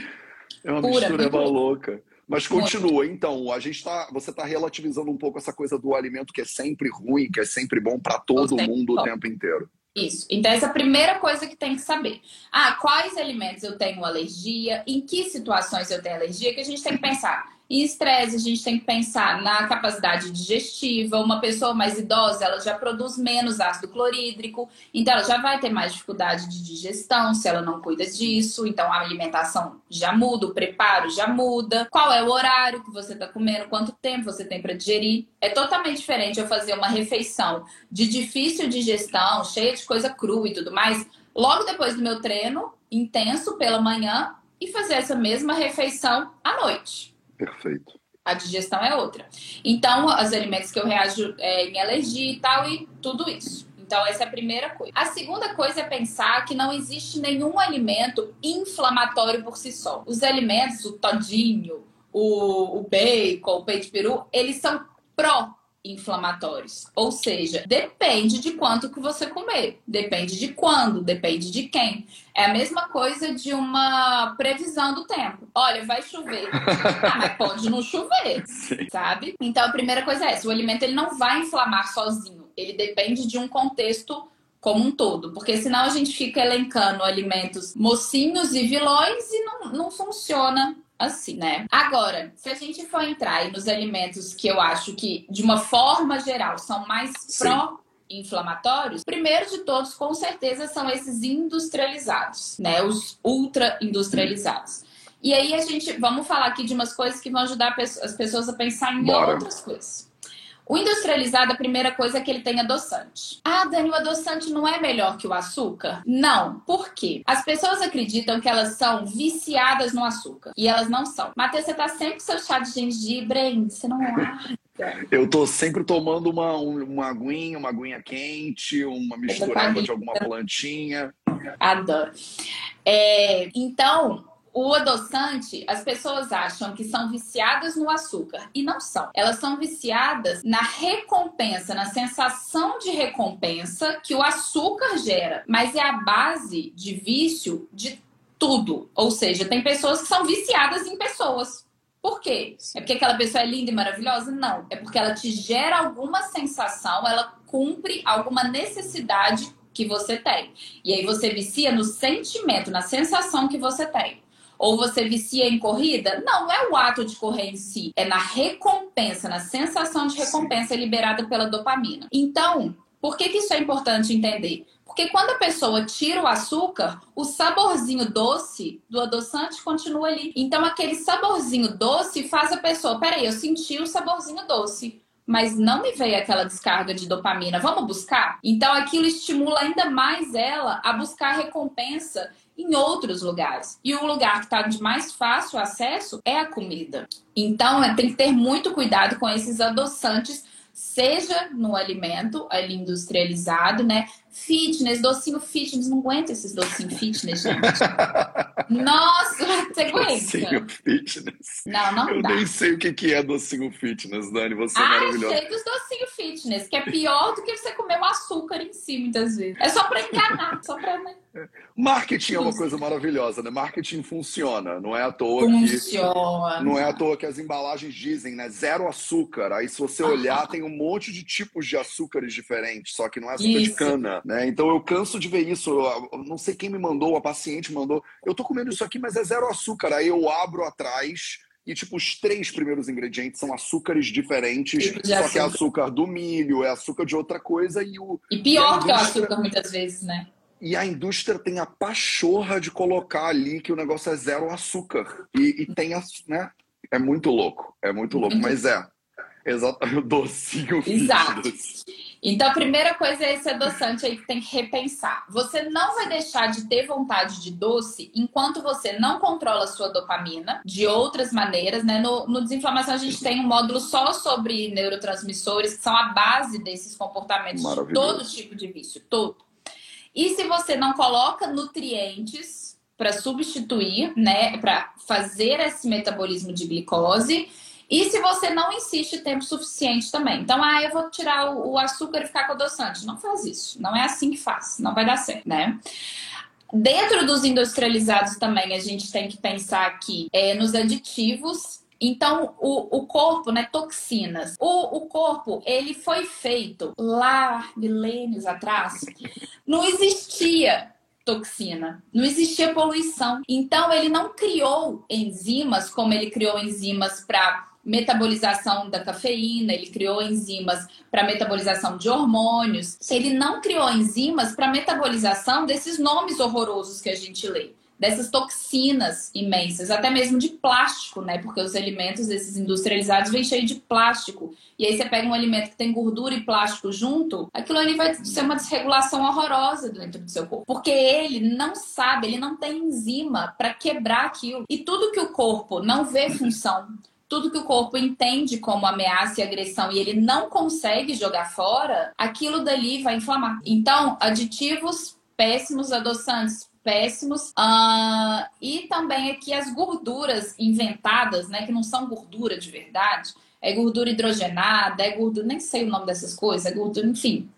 É uma pura, mistureba louca. Mas continua, Muito. então, a gente tá, você está relativizando um pouco essa coisa do alimento que é sempre ruim, que é sempre bom para todo mundo o tempo inteiro. Isso. Então, essa é a primeira coisa que tem que saber. Ah, quais alimentos eu tenho alergia, em que situações eu tenho alergia, que a gente tem que pensar. Em estresse, a gente tem que pensar na capacidade digestiva. Uma pessoa mais idosa, ela já produz menos ácido clorídrico, então ela já vai ter mais dificuldade de digestão se ela não cuida disso. Então a alimentação já muda, o preparo já muda. Qual é o horário que você está comendo, quanto tempo você tem para digerir? É totalmente diferente eu fazer uma refeição de difícil digestão, cheia de coisa crua e tudo mais, logo depois do meu treino intenso pela manhã e fazer essa mesma refeição à noite. Perfeito. A digestão é outra. Então, os alimentos que eu reajo é, em alergia e tal, e tudo isso. Então, essa é a primeira coisa. A segunda coisa é pensar que não existe nenhum alimento inflamatório por si só. Os alimentos, o todinho, o, o bacon, o peito de peru, eles são pró inflamatórios. Ou seja, depende de quanto que você comer, depende de quando, depende de quem. É a mesma coisa de uma previsão do tempo. Olha, vai chover. [laughs] ah, mas pode não chover, Sim. sabe? Então a primeira coisa é essa, o alimento ele não vai inflamar sozinho. Ele depende de um contexto como um todo, porque senão a gente fica elencando alimentos mocinhos e vilões e não, não funciona assim, né? Agora, se a gente for entrar nos alimentos que eu acho que, de uma forma geral, são mais pró inflamatórios, primeiro de todos, com certeza, são esses industrializados, né? Os ultra industrializados. E aí a gente, vamos falar aqui de umas coisas que vão ajudar as pessoas a pensar em Bora. outras coisas. O industrializado, a primeira coisa é que ele tem adoçante. Ah, Dani, o adoçante não é melhor que o açúcar? Não. Por quê? As pessoas acreditam que elas são viciadas no açúcar. E elas não são. Matheus, você tá sempre com seu chá de gengibre, hein? Você não larga. [laughs] Eu tô sempre tomando uma, uma aguinha, uma aguinha quente, uma misturada de alguma plantinha. Adoro. É, então, o adoçante, as pessoas acham que são viciadas no açúcar e não são. Elas são viciadas na recompensa, na sensação de recompensa que o açúcar gera, mas é a base de vício de tudo. Ou seja, tem pessoas que são viciadas em pessoas. Por quê? É porque aquela pessoa é linda e maravilhosa? Não. É porque ela te gera alguma sensação, ela cumpre alguma necessidade que você tem. E aí você vicia no sentimento, na sensação que você tem. Ou você vicia em corrida? Não, não é o ato de correr em si, é na recompensa, na sensação de recompensa Sim. liberada pela dopamina. Então, por que, que isso é importante entender? Porque quando a pessoa tira o açúcar, o saborzinho doce do adoçante continua ali. Então, aquele saborzinho doce faz a pessoa, peraí, eu senti o saborzinho doce mas não me veio aquela descarga de dopamina. Vamos buscar? Então aquilo estimula ainda mais ela a buscar recompensa em outros lugares. E o lugar que está de mais fácil acesso é a comida. Então, é, tem que ter muito cuidado com esses adoçantes, seja no alimento ali industrializado, né? Fitness, docinho fitness, não aguento esses docinhos fitness, gente. Nossa, você [laughs] aguenta? Docinho fitness. Não, não Eu dá. nem sei o que é docinho fitness, Dani, você é ah, maravilhosa. sei dos docinhos fitness, que é pior do que você comer um açúcar em si, muitas vezes. É só pra enganar, só pra... Né? Marketing é uma coisa maravilhosa, né? Marketing funciona, não é à toa funciona. que não é à toa que as embalagens dizem, né, zero açúcar. Aí se você olhar ah. tem um monte de tipos de açúcares diferentes, só que não é açúcar isso. de cana, né? Então eu canso de ver isso. Eu não sei quem me mandou, a paciente mandou. Eu tô comendo isso aqui, mas é zero açúcar. Aí eu abro atrás e, tipo, os três primeiros ingredientes são açúcares diferentes, tipo só açúcar. que é açúcar do milho, é açúcar de outra coisa e o. E pior e que o açúcar, muitas vezes, né? E a indústria tem a pachorra de colocar ali que o negócio é zero açúcar. E, e tem, né? É muito louco. É muito louco, mas é. Exatamente, o docinho. Exato. Então, a primeira coisa é esse adoçante aí que tem que repensar. Você não vai deixar de ter vontade de doce enquanto você não controla a sua dopamina de outras maneiras, né? No, no Desinflamação, a gente tem um módulo só sobre neurotransmissores, que são a base desses comportamentos de todo tipo de vício, todo. E se você não coloca nutrientes para substituir, né, para fazer esse metabolismo de glicose, e se você não insiste tempo suficiente também. Então, ah, eu vou tirar o, açúcar e ficar com adoçante. Não faz isso. Não é assim que faz. Não vai dar certo, né? Dentro dos industrializados também, a gente tem que pensar aqui é, nos aditivos Então, o, o corpo, né, toxinas. O, o corpo, ele foi feito lá milênios atrás, não existia toxina. Não existia poluição. Então, ele não criou enzimas como ele criou enzimas para metabolização da cafeína, ele criou enzimas para metabolização de hormônios. Ele não criou enzimas para metabolização desses nomes horrorosos que a gente lê dessas toxinas imensas, até mesmo de plástico, né? Porque os alimentos desses industrializados vêm cheios de plástico. E aí você pega um alimento que tem gordura e plástico junto, aquilo ali vai ser uma desregulação horrorosa dentro do seu corpo. Porque ele não sabe, ele não tem enzima para quebrar aquilo. E tudo que o corpo não vê função, tudo que o corpo entende como ameaça e agressão e ele não consegue jogar fora, aquilo dali vai inflamar. Então, aditivos péssimos, adoçantes péssimos. Uh, e também aqui as gorduras inventadas, né? Que não são gordura de verdade. É gordura hidrogenada, é gordura, nem sei o nome dessas coisas, é gordura, enfim.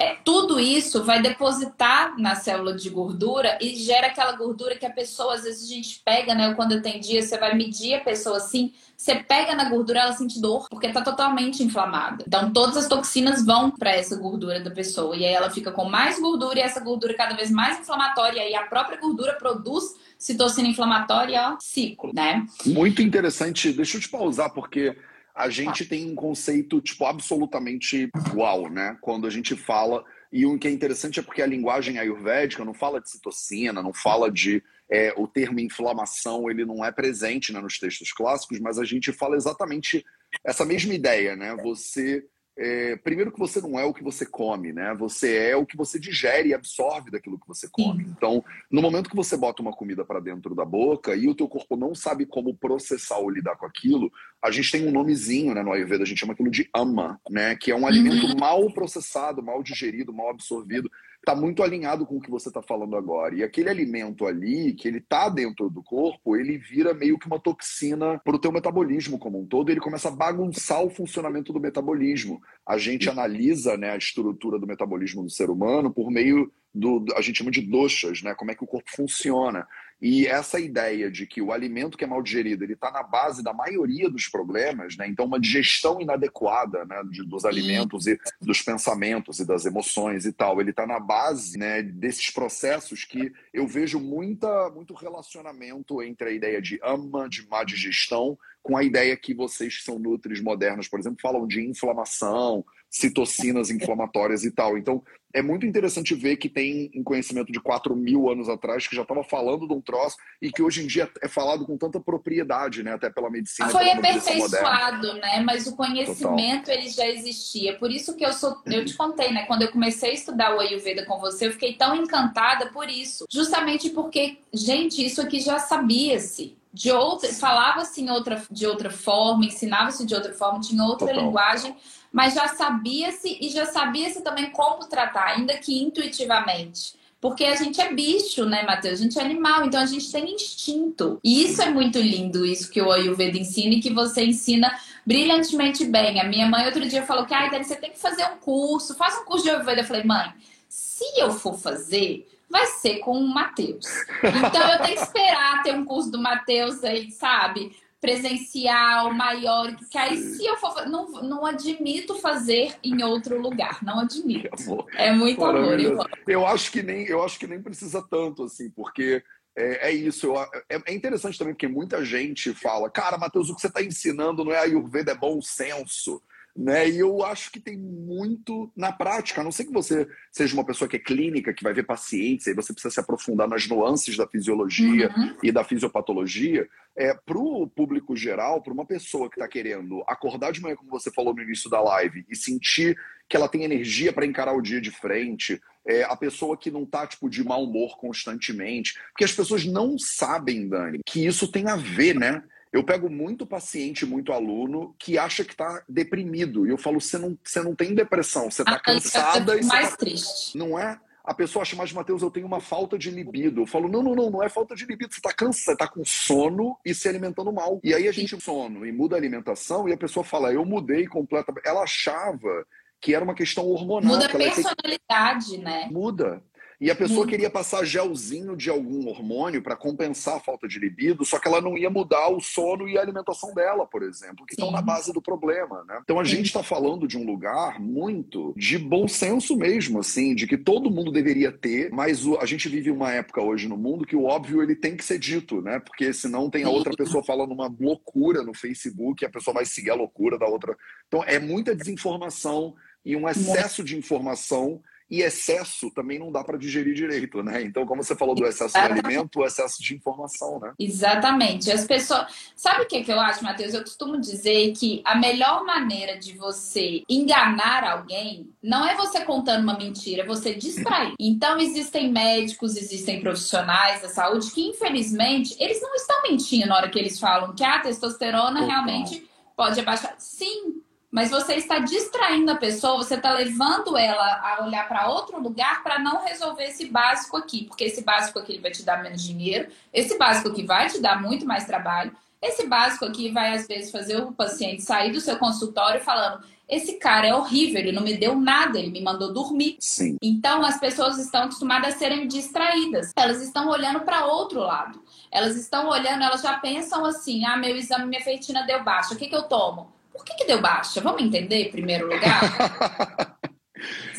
É, tudo isso vai depositar na célula de gordura e gera aquela gordura que a pessoa, às vezes a gente pega, né? Quando tem dia, você vai medir a pessoa assim, você pega na gordura, ela sente dor, porque está totalmente inflamada. Então, todas as toxinas vão para essa gordura da pessoa. E aí ela fica com mais gordura e essa gordura cada vez mais inflamatória. E aí a própria gordura produz citocina inflamatória, ó, ciclo, né? Muito interessante. Deixa eu te pausar, porque a gente tem um conceito, tipo, absolutamente igual, né? Quando a gente fala. E o que é interessante é porque a linguagem ayurvédica não fala de citocina, não fala de. É, o termo inflamação, ele não é presente né, nos textos clássicos, mas a gente fala exatamente essa mesma ideia, né? Você é, primeiro que você não é o que você come, né? Você é o que você digere e absorve daquilo que você come. Sim. Então, no momento que você bota uma comida para dentro da boca e o teu corpo não sabe como processar ou lidar com aquilo, a gente tem um nomezinho, né, no Ayurveda, a gente chama aquilo de ama, né? Que é um alimento uhum. mal processado, mal digerido, mal absorvido está muito alinhado com o que você está falando agora. E aquele alimento ali, que ele está dentro do corpo, ele vira meio que uma toxina para o teu metabolismo como um todo, ele começa a bagunçar o funcionamento do metabolismo. A gente analisa né, a estrutura do metabolismo do ser humano por meio do, a gente chama de doxas, né? Como é que o corpo funciona. E essa ideia de que o alimento que é mal digerido ele está na base da maioria dos problemas, né? Então, uma digestão inadequada né, de, dos alimentos e dos pensamentos e das emoções e tal, ele está na base né, desses processos que eu vejo muita, muito relacionamento entre a ideia de ama, de má digestão, com a ideia que vocês que são nutris modernos, por exemplo, falam de inflamação, citocinas inflamatórias e tal. Então, é muito interessante ver que tem um conhecimento de 4 mil anos atrás que já estava falando de um troço e que hoje em dia é falado com tanta propriedade, né? Até pela medicina. Foi aperfeiçoado, né? Mas o conhecimento Total. ele já existia. Por isso que eu sou, eu te contei, né? Quando eu comecei a estudar o Ayurveda com você, eu fiquei tão encantada por isso. Justamente porque, gente, isso aqui já sabia-se de outra, falava-se outra, de outra forma, ensinava-se de outra forma, tinha outra Total. linguagem, mas já sabia-se e já sabia-se também como tratar, ainda que intuitivamente. Porque a gente é bicho, né, Matheus? A gente é animal, então a gente tem instinto. E isso é muito lindo, isso que o Ayurveda ensina e que você ensina brilhantemente bem. A minha mãe outro dia falou que, ai, Dani, você tem que fazer um curso, faz um curso de Ayurveda. Eu falei, mãe, se eu for fazer, vai ser com o Matheus. Então eu tenho que esperar ter um curso do Matheus aí, sabe? Presencial, maior, que aí se eu for não, não admito fazer em outro lugar, não admito. É muito amor. Eu, eu acho que nem eu acho que nem precisa tanto assim, porque é, é isso. Eu, é, é, interessante também porque muita gente fala, cara, Matheus, o que você está ensinando não é Ayurveda, é bom senso né? E eu acho que tem muito na prática, a não ser que você seja uma pessoa que é clínica, que vai ver pacientes, aí você precisa se aprofundar nas nuances da fisiologia uhum. e da fisiopatologia. É, para o público geral, para uma pessoa que está querendo acordar de manhã, como você falou no início da live, e sentir que ela tem energia para encarar o dia de frente, é, a pessoa que não está tipo, de mau humor constantemente, porque as pessoas não sabem, Dani, que isso tem a ver, né? Eu pego muito paciente, muito aluno que acha que está deprimido. E eu falo, você não, você não tem depressão, você está cansada. É mais tá... triste. Não é? A pessoa acha, mas Matheus, eu tenho uma falta de libido. Eu falo, não, não, não, não é falta de libido. Você está cansado, está com sono e se alimentando mal. E aí a gente sono e muda a alimentação e a pessoa fala, eu mudei completamente. Ela achava que era uma questão hormonal. Muda a personalidade, né? Muda. E a pessoa queria passar gelzinho de algum hormônio para compensar a falta de libido, só que ela não ia mudar o sono e a alimentação dela, por exemplo, que Sim. estão na base do problema, né? Então a Sim. gente está falando de um lugar muito de bom senso mesmo, assim, de que todo mundo deveria ter, mas o, a gente vive uma época hoje no mundo que o óbvio ele tem que ser dito, né? Porque senão tem a outra pessoa falando uma loucura no Facebook e a pessoa vai seguir a loucura da outra. Então é muita desinformação e um excesso de informação e excesso também não dá para digerir direito, né? Então, como você falou do excesso de alimento, o excesso de informação, né? Exatamente. As pessoas. Sabe o que, que eu acho, Matheus? Eu costumo dizer que a melhor maneira de você enganar alguém não é você contando uma mentira, é você distrair. [laughs] Então, existem médicos, existem profissionais da saúde que, infelizmente, eles não estão mentindo na hora que eles falam que a testosterona realmente pode abaixar. Sim, mas você está distraindo a pessoa, você está levando ela a olhar para outro lugar para não resolver esse básico aqui, porque esse básico aqui vai te dar menos dinheiro, esse básico aqui vai te dar muito mais trabalho, esse básico aqui vai às vezes fazer o paciente sair do seu consultório falando: esse cara é horrível, ele não me deu nada, ele me mandou dormir. Sim. Então as pessoas estão acostumadas a serem distraídas, elas estão olhando para outro lado. Elas estão olhando, elas já pensam assim: ah, meu exame, minha feitina deu baixa, o que, que eu tomo? Por que, que deu baixa? Vamos entender em primeiro lugar? [laughs]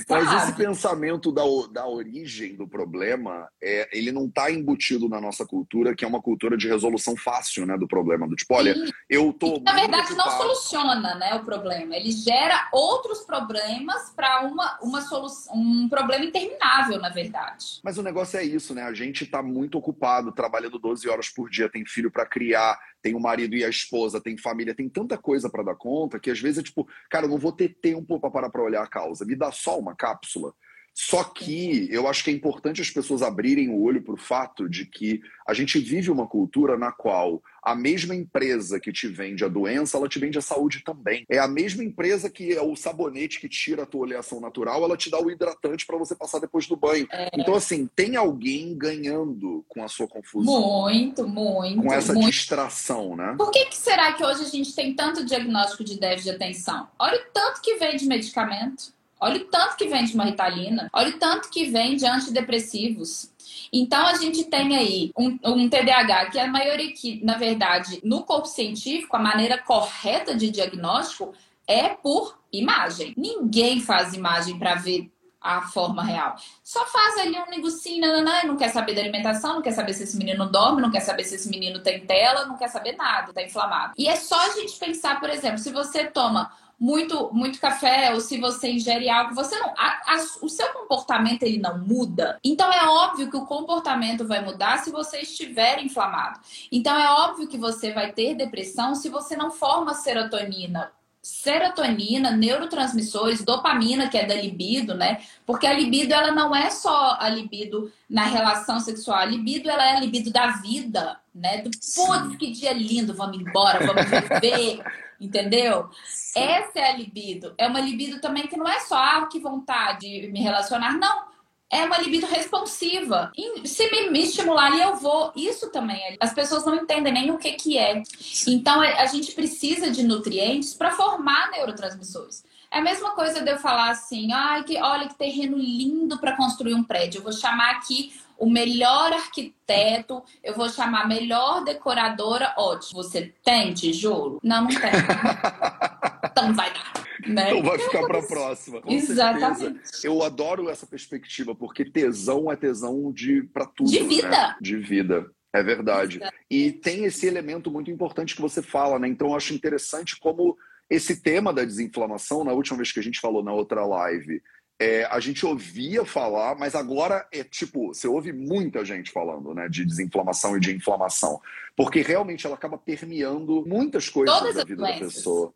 Mas esse pensamento da, da origem do problema, é, ele não está embutido na nossa cultura, que é uma cultura de resolução fácil né, do problema. Do tipo, olha, Sim. eu tô. na verdade, não soluciona né, o problema. Ele gera outros problemas para uma, uma solução, um problema interminável, na verdade. Mas o negócio é isso, né? A gente está muito ocupado, trabalhando 12 horas por dia, tem filho para criar tem o marido e a esposa, tem família, tem tanta coisa para dar conta que às vezes é tipo, cara, eu não vou ter tempo para parar para olhar a causa. Me dá só uma cápsula. Só que eu acho que é importante as pessoas abrirem o olho para o fato de que a gente vive uma cultura na qual a mesma empresa que te vende a doença, ela te vende a saúde também. É a mesma empresa que é o sabonete que tira a tua oleação natural, ela te dá o hidratante para você passar depois do banho. É. Então, assim, tem alguém ganhando com a sua confusão. Muito, muito. Com essa muito. distração, né? Por que, que será que hoje a gente tem tanto diagnóstico de déficit de atenção? Olha o tanto que vem de medicamento. Olha o tanto que vende uma ritalina, olha o tanto que vende antidepressivos. Então a gente tem aí um, um, TDAH que a maioria que, na verdade, no corpo científico, a maneira correta de diagnóstico é por imagem. Ninguém faz imagem para ver a forma real. Só faz ali um negocinho, não quer saber da alimentação, não quer saber se esse menino dorme, não quer saber se esse menino tem tela, não quer saber nada, tá inflamado. E é só a gente pensar, por exemplo, se você toma muito, muito café ou se você ingere algo, você não, a, a, o seu comportamento ele não muda. Então é óbvio que o comportamento vai mudar se você estiver inflamado. Então é óbvio que você vai ter depressão se você não forma serotonina serotonina, neurotransmissores, dopamina, que é da libido, né? Porque a libido ela não é só a libido na relação sexual, a libido ela é a libido da vida, né? Do putz, que dia lindo, vamos embora, vamos viver, [laughs] entendeu? Sim. Essa é a libido. É uma libido também que não é só ah, que vontade de me relacionar, não é uma libido responsiva. se me, me estimular eu vou. Isso também. É, as pessoas não entendem nem o que, que é. Então, é, a gente precisa de nutrientes para formar neurotransmissores. É a mesma coisa de eu falar assim: ai, que, olha que terreno lindo para construir um prédio. Eu vou chamar aqui o melhor arquiteto, eu vou chamar a melhor decoradora. Ótimo. Você tem tijolo? Não, não tem. [laughs] então vai dar. Né? Então vai ficar para a próxima. Exatamente. Certeza. Eu adoro essa perspectiva, porque tesão é tesão de para tudo. De vida. Né? De vida. É verdade. E tem esse elemento muito importante que você fala, né? Então eu acho interessante como esse tema da desinflamação, na última vez que a gente falou na outra live, é, a gente ouvia falar, mas agora é tipo, você ouve muita gente falando, né, de desinflamação e de inflamação, porque realmente ela acaba permeando muitas coisas Todas da vida da pessoa.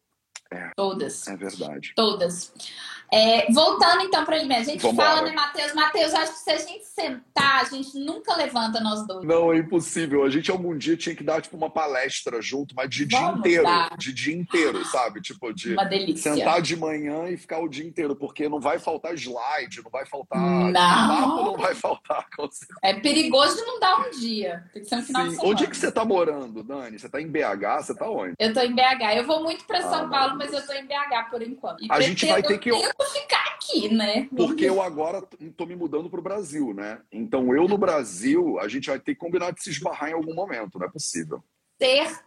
É, Todas. É verdade. Todas. É, voltando então para ele mesmo, a gente Vambora. fala, né, Matheus? Matheus, acho que se a gente sentar, a gente nunca levanta nós dois. Não, é impossível. A gente algum dia tinha que dar tipo uma palestra junto, mas de Vamos dia inteiro. Dar. De dia inteiro, sabe? Tipo, de uma delícia. sentar de manhã e ficar o dia inteiro, porque não vai faltar slide, não vai faltar. Não. Papo não vai faltar. [laughs] É perigoso de não dar um dia. Tem que ser um final Sim. de semana. Onde é que você tá morando, Dani? Você tá em BH? Você tá onde? Eu tô em BH. Eu vou muito para ah, São Paulo não, mas eu tô em BH por enquanto. E a gente vai ter que. Ficar aqui, né? Porque eu agora tô me mudando pro Brasil, né? Então eu no Brasil, a gente vai ter que combinar de se esbarrar em algum momento, não é possível certeza,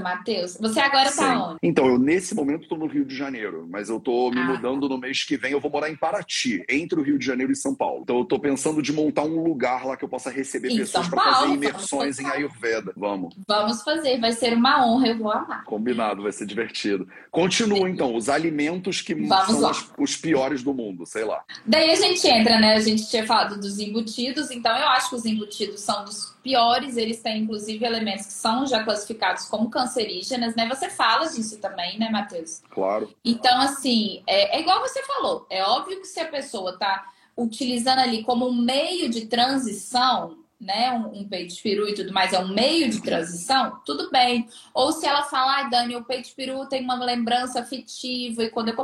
Matheus. Você agora está onde? Então, eu nesse momento estou no Rio de Janeiro, mas eu estou me ah. mudando no mês que vem. Eu vou morar em Paraty, entre o Rio de Janeiro e São Paulo. Então, eu estou pensando de montar um lugar lá que eu possa receber em pessoas para fazer imersões em Ayurveda. Vamos. Vamos fazer, vai ser uma honra, eu vou amar. Combinado, vai ser divertido. Continua, então, os alimentos que Vamos são os, os piores do mundo, sei lá. Daí a gente entra, né? A gente tinha falado dos embutidos, então eu acho que os embutidos são dos piores, eles têm inclusive elementos que são já classificados como cancerígenas, né? Você fala disso também, né, Matheus? Claro. Então, assim, é, é igual você falou. É óbvio que se a pessoa está utilizando ali como um meio de transição, né, um, um peito de peru e tudo mais, é um meio de transição, tudo bem. Ou se ela fala, ai, Dani, o peito de peru tem uma lembrança afetiva e quando eu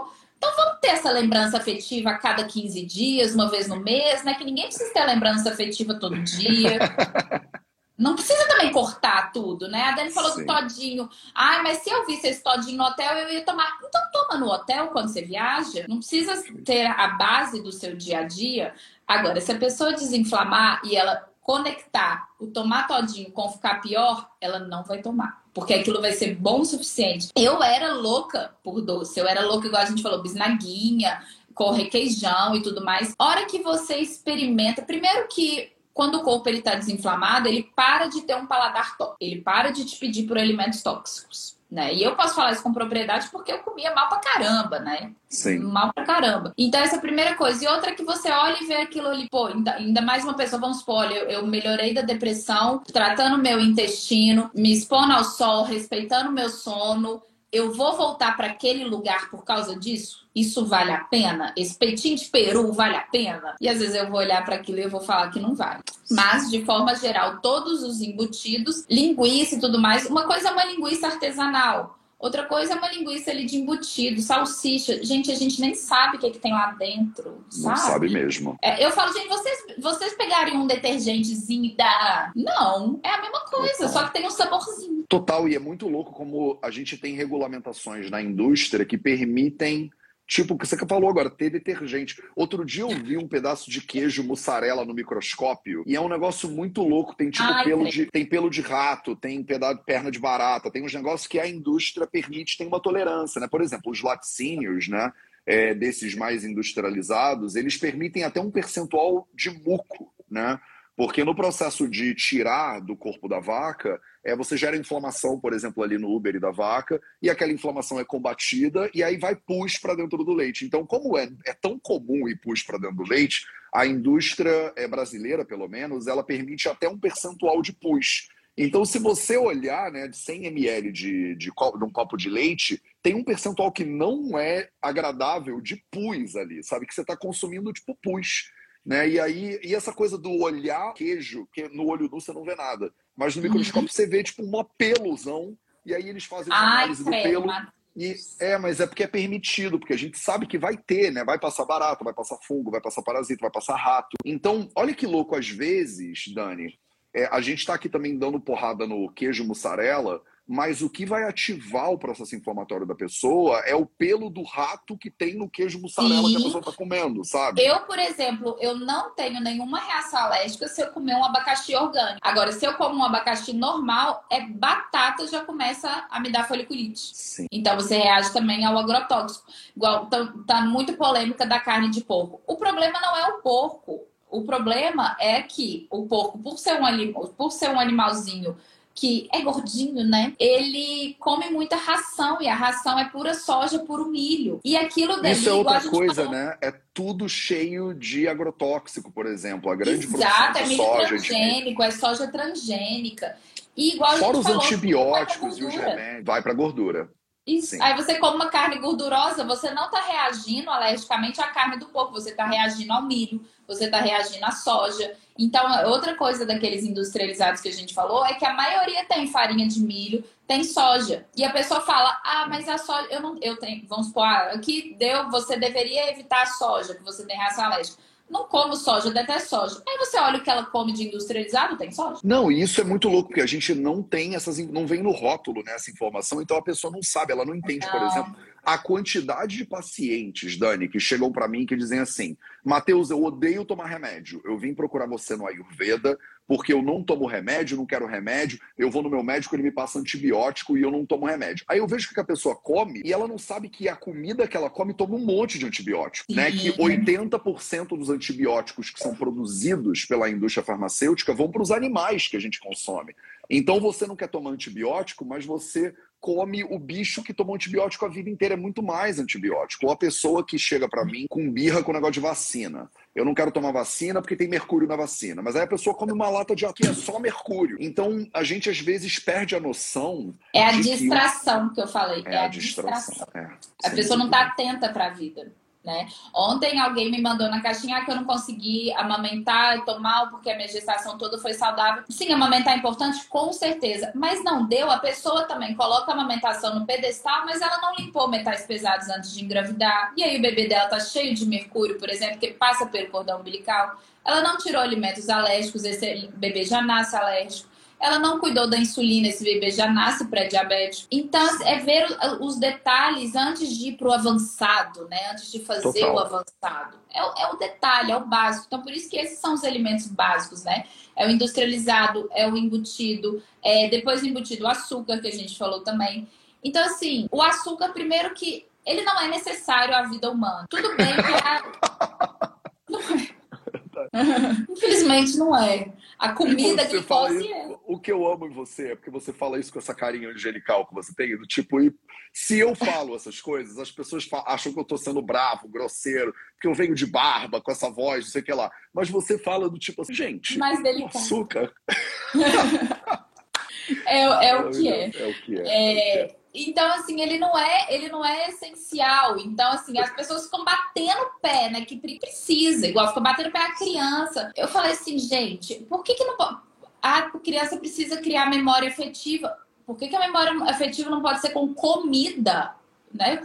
então vamos ter essa lembrança afetiva a cada 15 dias, uma vez no mês, né? Que ninguém precisa ter lembrança afetiva todo dia. [laughs] Não precisa também cortar tudo, né? A Dani falou Sim. do todinho. Ai, mas se eu visse esse todinho no hotel, eu ia tomar. Então toma no hotel quando você viaja. Não precisa ter a base do seu dia a dia. Agora, se a pessoa desinflamar e ela conectar o tomar todinho com ficar pior, ela não vai tomar porque aquilo vai ser bom o suficiente. Eu era louca por doce, eu era louca, igual a gente falou, bisnaguinha, com requeijão e tudo mais. Hora que você experimenta, primeiro que quando o corpo ele tá desinflamado, ele para de ter um paladar tóxico, ele para de te pedir por alimentos tóxicos. Né? E eu posso falar isso com propriedade porque eu comia mal pra caramba, né? Sim. Mal pra caramba. Então, essa é a primeira coisa. E outra é que você olha e vê aquilo ali, pô, ainda, ainda mais uma pessoa, vamos supor, olha, eu, eu melhorei da depressão, tratando meu intestino, me expondo ao sol, respeitando meu sono, eu vou voltar para aquele lugar por causa disso? Isso vale a pena? Esse peitinho de peru vale a pena? E às vezes eu vou olhar para aquilo e eu vou falar que não vale. Mas, de forma geral, todos os embutidos, linguiça e tudo mais, uma coisa é uma linguiça artesanal. Outra coisa é uma linguiça ali de embutido, salsicha. Gente, a gente nem sabe o que, é que tem lá dentro, sabe? Não sabe mesmo. É, eu falo, gente, vocês, vocês pegariam um detergentezinho dá... Não, é a mesma coisa, Total. só que tem um saborzinho. Total, e é muito louco como a gente tem regulamentações na indústria que permitem Tipo, o que você falou agora, ter detergente. Outro dia eu vi um pedaço de queijo mussarela no microscópio e é um negócio muito louco. Tem tipo Ai, pelo de, tem pelo de rato, tem pedaço, perna de barata, tem uns negócios que a indústria permite, tem uma tolerância, né? Por exemplo, os laticínios, né? É, desses mais industrializados, eles permitem até um percentual de muco, né? Porque no processo de tirar do corpo da vaca, é, você gera inflamação, por exemplo, ali no Uber da vaca, e aquela inflamação é combatida, e aí vai pus para dentro do leite. Então, como é, é tão comum ir pus para dentro do leite, a indústria é, brasileira, pelo menos, ela permite até um percentual de pus. Então, se você olhar né, de 100 ml de, de, de um copo de leite, tem um percentual que não é agradável de pus ali, sabe? Que você está consumindo tipo pus. Né? E aí, e essa coisa do olhar queijo, que no olho nu você não vê nada. Mas no microscópio uhum. você vê tipo uma pelosão, e aí eles fazem uma análise do pelo. E, é, mas é porque é permitido, porque a gente sabe que vai ter, né? Vai passar barato, vai passar fungo, vai passar parasita, vai passar rato. Então, olha que louco, às vezes, Dani, é, a gente está aqui também dando porrada no queijo mussarela, mas o que vai ativar o processo inflamatório da pessoa é o pelo do rato que tem no queijo mussarela Sim. que a pessoa está comendo, sabe? Eu, por exemplo, eu não tenho nenhuma reação alérgica se eu comer um abacaxi orgânico. Agora, se eu como um abacaxi normal, é batata já começa a me dar foliculite. Sim. Então você reage também ao agrotóxico. Igual tá, tá muito polêmica da carne de porco. O problema não é o porco. O problema é que o porco, por ser um, por ser um animalzinho que é gordinho, né? Ele come muita ração e a ração é pura soja, puro milho. E aquilo dali, Isso é outra coisa, falou... né? É tudo cheio de agrotóxico, por exemplo. A grande Exato, é milho soja, transgênico, de... é soja transgênica. E igual Fora os falou, antibióticos e os remédios, vai para gordura. Isso. Aí você come uma carne gordurosa, você não está reagindo alergicamente à carne do porco, você está reagindo ao milho, você está reagindo à soja. Então, outra coisa daqueles industrializados que a gente falou é que a maioria tem farinha de milho, tem soja. E a pessoa fala: "Ah, mas a soja, eu não eu tenho, vamos supor, ah, aqui deu, você deveria evitar a soja, que você tem reação alérgica" não como soja, detesto soja. Aí você olha o que ela come de industrializado, tem soja. Não, e isso é muito louco, porque a gente não tem essas. não vem no rótulo né, essa informação, então a pessoa não sabe, ela não entende, não. por exemplo. A quantidade de pacientes, Dani, que chegam para mim que dizem assim: Matheus, eu odeio tomar remédio. Eu vim procurar você no Ayurveda porque eu não tomo remédio, não quero remédio. Eu vou no meu médico, ele me passa antibiótico e eu não tomo remédio. Aí eu vejo que a pessoa come e ela não sabe que a comida que ela come toma um monte de antibiótico, né? Que 80% dos antibióticos que são produzidos pela indústria farmacêutica vão para os animais que a gente consome. Então você não quer tomar antibiótico, mas você come o bicho que tomou antibiótico a vida inteira, é muito mais antibiótico. Ou a pessoa que chega para mim com birra com o negócio de vacina. Eu não quero tomar vacina porque tem mercúrio na vacina. Mas aí a pessoa come uma lata de que é só mercúrio. Então a gente às vezes perde a noção. É a distração que, que, eu falei. É, é a, distração. distração. É, a pessoa não está atenta para a vida. Né? Ontem alguém me mandou na caixinha que eu não consegui amamentar e tomar porque a minha gestação toda foi saudável. Sim, amamentar é importante, com certeza. Mas não deu, a pessoa também coloca a amamentação no pedestal, mas ela não limpou metais pesados antes de engravidar. E aí o bebê dela tá cheio de mercúrio, por exemplo, que passa pelo cordão umbilical. Ela não tirou alimentos alérgicos, esse bebê já nasce alérgico ela não cuidou da insulina, esse bebê já nasce pré-diabético. Então, é ver os detalhes antes de ir para o avançado, né? Antes de fazer Total. o avançado. É, o, é o detalhe, é o básico. Então, por isso que esses são os elementos básicos, né? É o industrializado, é o embutido, é depois do embutido o açúcar, que a gente falou também. Então, assim, o açúcar, primeiro que ele não é necessário à vida humana. Tudo bem que a... [laughs] [laughs] Infelizmente não é. A comida que fosse é. O que eu amo em você é porque você fala isso com essa carinha angelical que você tem, do tipo, e se eu falo essas coisas, as pessoas acham que eu tô sendo bravo, grosseiro, porque eu venho de barba, com essa voz, não sei o que lá. Mas você fala do tipo assim, gente, Mais delicado. açúcar. [laughs] é, é, o que é. É o que é. é, é então, assim, ele não é, ele não é essencial. Então, assim, as pessoas ficam batendo o pé, né? Que precisa, igual ficam batendo o pé a criança. Eu falei assim, gente, por que, que não pode. A criança precisa criar memória afetiva. Por que, que a memória afetiva não pode ser com comida? Né?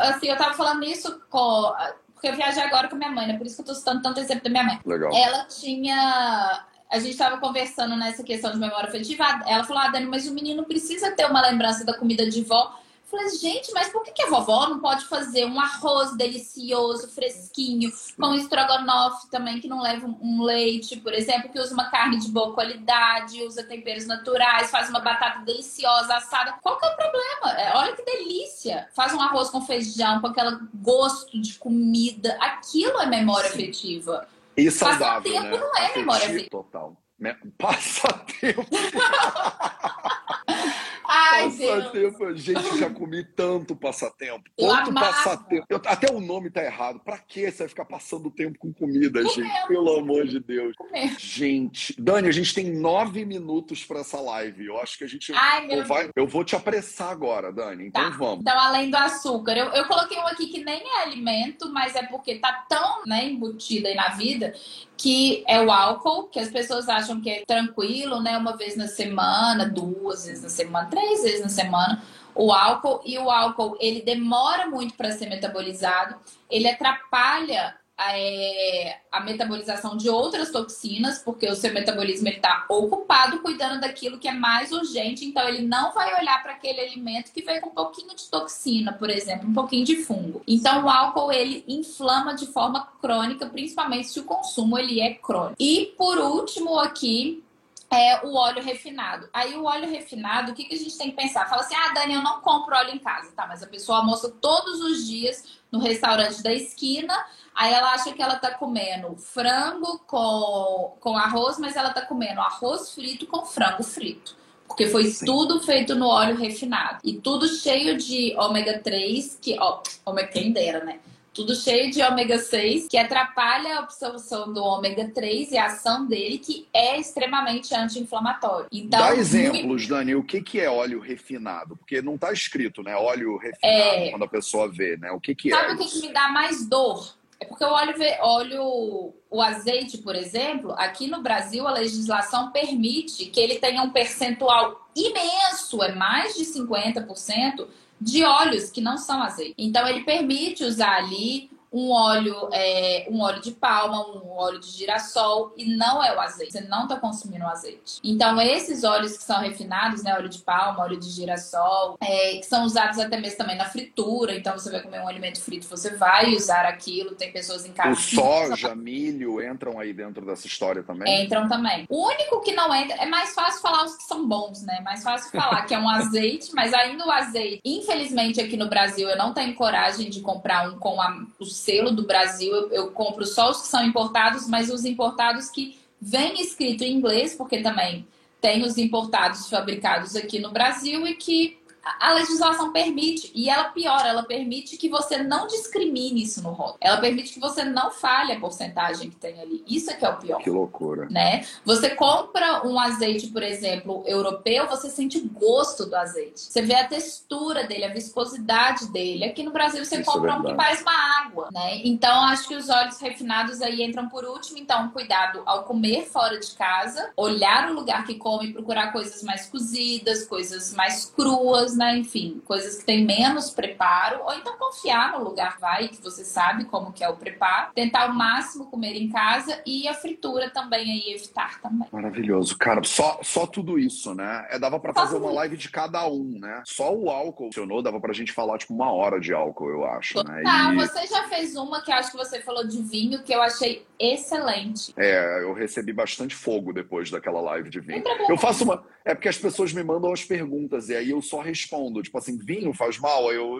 Assim, eu tava falando isso com. Porque eu viajei agora com minha mãe, né? Por isso que eu tô citando tanto exemplo da minha mãe. Legal. Ela tinha a gente estava conversando nessa questão de memória afetiva. Ela falou: Ah, Dani, mas o menino precisa ter uma lembrança da comida de vó. Falei, gente, mas por que, que a vovó não pode fazer um arroz delicioso, fresquinho, com estrogonofe também, que não leva um leite, por exemplo, que usa uma carne de boa qualidade, usa temperos naturais, faz uma batata deliciosa, assada. Qual que é o problema? É, olha que delícia! Faz um arroz com feijão, com aquele gosto de comida. Aquilo é memória Sim. afetiva. E saudável, Passatempo né? não é memória afetiva. Total. [laughs] Passatempo. [laughs] Ai, passatempo. Deus. Gente, já comi tanto passatempo. Quanto passatempo. Eu, até o nome tá errado. Pra que você vai ficar passando tempo com comida, gente? Pelo amor de Deus. Gente, Dani, a gente tem nove minutos pra essa live. Eu acho que a gente Ai, meu vai. Eu vou te apressar agora, Dani. Então tá. vamos. Então, além do açúcar, eu, eu coloquei um aqui que nem é alimento, mas é porque tá tão né, embutido aí na vida que é o álcool, que as pessoas acham que é tranquilo, né? Uma vez na semana, duas vezes na semana, três vezes na semana, o álcool. E o álcool, ele demora muito para ser metabolizado, ele atrapalha é, a metabolização de outras toxinas, porque o seu metabolismo está ocupado cuidando daquilo que é mais urgente, então ele não vai olhar para aquele alimento que veio com um pouquinho de toxina, por exemplo, um pouquinho de fungo. Então o álcool ele inflama de forma crônica, principalmente se o consumo ele é crônico. E por último aqui é o óleo refinado. Aí o óleo refinado, o que, que a gente tem que pensar? Fala assim, ah, Dani, eu não compro óleo em casa, tá? Mas a pessoa almoça todos os dias no restaurante da esquina, aí ela acha que ela tá comendo frango com, com arroz, mas ela tá comendo arroz frito com frango frito. Porque foi Sim. tudo feito no óleo refinado. E tudo cheio de ômega 3, que, ó, ômega quem dera, né? tudo cheio de ômega 6, que atrapalha a absorção do ômega 3 e a ação dele, que é extremamente anti-inflamatório. Então, Dá exemplos. Dani, o que, que é óleo refinado? Porque não está escrito, né? Óleo refinado, é... quando a pessoa vê, né? O que, que Sabe é? Sabe o que, que me dá mais dor? É porque o óleo, óleo, o azeite, por exemplo, aqui no Brasil a legislação permite que ele tenha um percentual imenso, é mais de 50%, de óleos que não são azeite. Então ele permite usar ali um óleo, é, um óleo de palma, um óleo de girassol e não é o azeite. Você não está consumindo o azeite. Então, esses óleos que são refinados, né? Óleo de palma, óleo de girassol, é, que são usados até mesmo também na fritura. Então, você vai comer um alimento frito, você vai usar aquilo. Tem pessoas em casa. O soja, milho entram aí dentro dessa história também? Entram também. O único que não entra, é mais fácil falar os que são bons, né? Mais fácil falar que é um azeite, mas ainda o azeite, infelizmente aqui no Brasil, eu não tenho coragem de comprar um com a, o selo do Brasil. Eu, eu compro só os que são importados, mas os importados que vem escrito em inglês, porque também tem os importados fabricados aqui no Brasil e que a legislação permite, e ela piora, ela permite que você não discrimine isso no rótulo. Ela permite que você não falhe a porcentagem que tem ali. Isso é que é o pior. Que loucura. Né? Você compra um azeite, por exemplo, europeu, você sente o gosto do azeite. Você vê a textura dele, a viscosidade dele. Aqui no Brasil você isso é compra é um que parece uma água, né? Então acho que os óleos refinados aí entram por último, então cuidado ao comer fora de casa, olhar o lugar que come, procurar coisas mais cozidas, coisas mais cruas, né? Enfim, coisas que têm menos preparo, ou então confiar no lugar vai, que você sabe como que é o preparo, tentar o máximo comer em casa e a fritura também aí evitar também. Maravilhoso, cara, só, só tudo isso, né? É, dava para fazer uma live de cada um, né? Só o álcool funcionou, dava pra gente falar tipo uma hora de álcool, eu acho, né? Ah, e... você já fez uma que acho que você falou de vinho, que eu achei excelente. É, eu recebi bastante fogo depois daquela live de vinho. Eu faço uma. É porque as pessoas me mandam as perguntas e aí eu só respondo. Tipo assim, vinho faz mal? Aí eu,